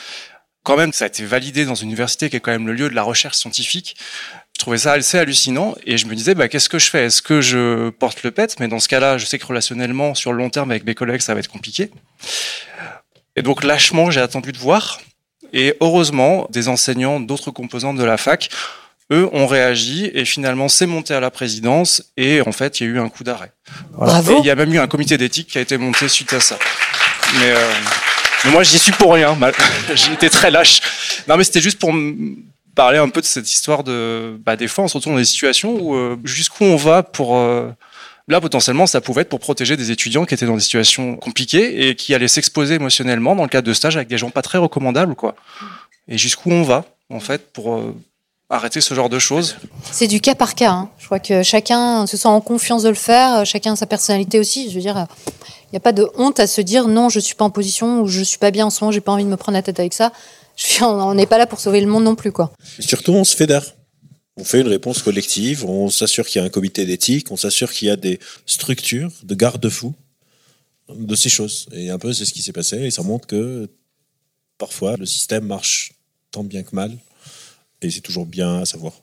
Quand même, ça a été validé dans une université qui est quand même le lieu de la recherche scientifique je trouvais ça assez hallucinant et je me disais bah, qu'est-ce que je fais? Est-ce que je porte le pet? Mais dans ce cas-là, je sais que relationnellement, sur le long terme avec mes collègues, ça va être compliqué. Et donc lâchement, j'ai attendu de voir. Et heureusement, des enseignants d'autres composantes de la fac, eux, ont réagi et finalement, c'est monté à la présidence et en fait, il y a eu un coup d'arrêt. Bravo. Et il y a même eu un comité d'éthique qui a été monté suite à ça. Mais, euh, mais moi, j'y suis pour rien. Été très lâche. Non, mais c'était juste pour parler un peu de cette histoire de bah, des fois on se retrouve dans des situations où euh, jusqu'où on va pour euh, là potentiellement ça pouvait être pour protéger des étudiants qui étaient dans des situations compliquées et qui allaient s'exposer émotionnellement dans le cadre de stage avec des gens pas très recommandables quoi et jusqu'où on va en fait pour euh, arrêter ce genre de choses C'est du cas par cas. Hein. Je crois que chacun se sent en confiance de le faire, chacun a sa personnalité aussi. Je veux dire, n'y a pas de honte à se dire non, je suis pas en position ou je suis pas bien en ce moment, j'ai pas envie de me prendre la tête avec ça on n'est pas là pour sauver le monde non plus, quoi. surtout, on se fédère. On fait une réponse collective, on s'assure qu'il y a un comité d'éthique, on s'assure qu'il y a des structures de garde-fous de ces choses. Et un peu, c'est ce qui s'est passé, et ça montre que parfois, le système marche tant bien que mal, et c'est toujours bien à savoir.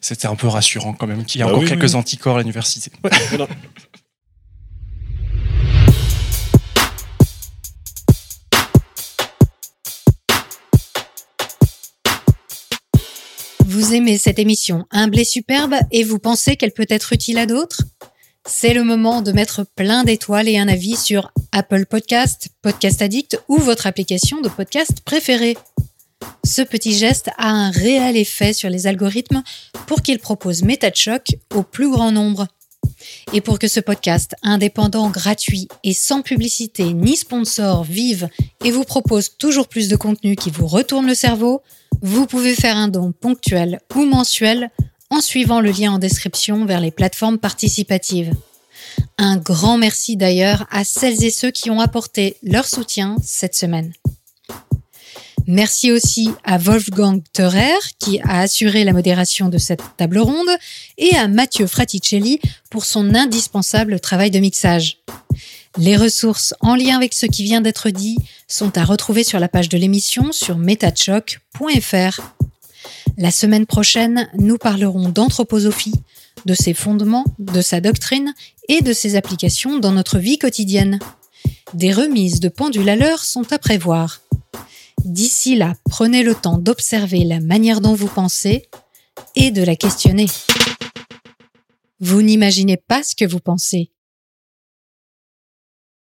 C'était un peu rassurant quand même qu'il y a bah encore quelques anticorps à l'université. Vous aimez cette émission Humble et superbe et vous pensez qu'elle peut être utile à d'autres? C'est le moment de mettre plein d'étoiles et un avis sur Apple Podcast, Podcast Addict ou votre application de podcast préférée. Ce petit geste a un réel effet sur les algorithmes pour qu'ils proposent Choc au plus grand nombre. Et pour que ce podcast indépendant, gratuit et sans publicité ni sponsor vive et vous propose toujours plus de contenu qui vous retourne le cerveau, vous pouvez faire un don ponctuel ou mensuel en suivant le lien en description vers les plateformes participatives. Un grand merci d'ailleurs à celles et ceux qui ont apporté leur soutien cette semaine. Merci aussi à Wolfgang Theurer qui a assuré la modération de cette table ronde et à Mathieu Fraticelli pour son indispensable travail de mixage. Les ressources en lien avec ce qui vient d'être dit sont à retrouver sur la page de l'émission sur metachoc.fr. La semaine prochaine, nous parlerons d'anthroposophie, de ses fondements, de sa doctrine et de ses applications dans notre vie quotidienne. Des remises de pendule à l'heure sont à prévoir. D'ici là, prenez le temps d'observer la manière dont vous pensez et de la questionner. Vous n'imaginez pas ce que vous pensez.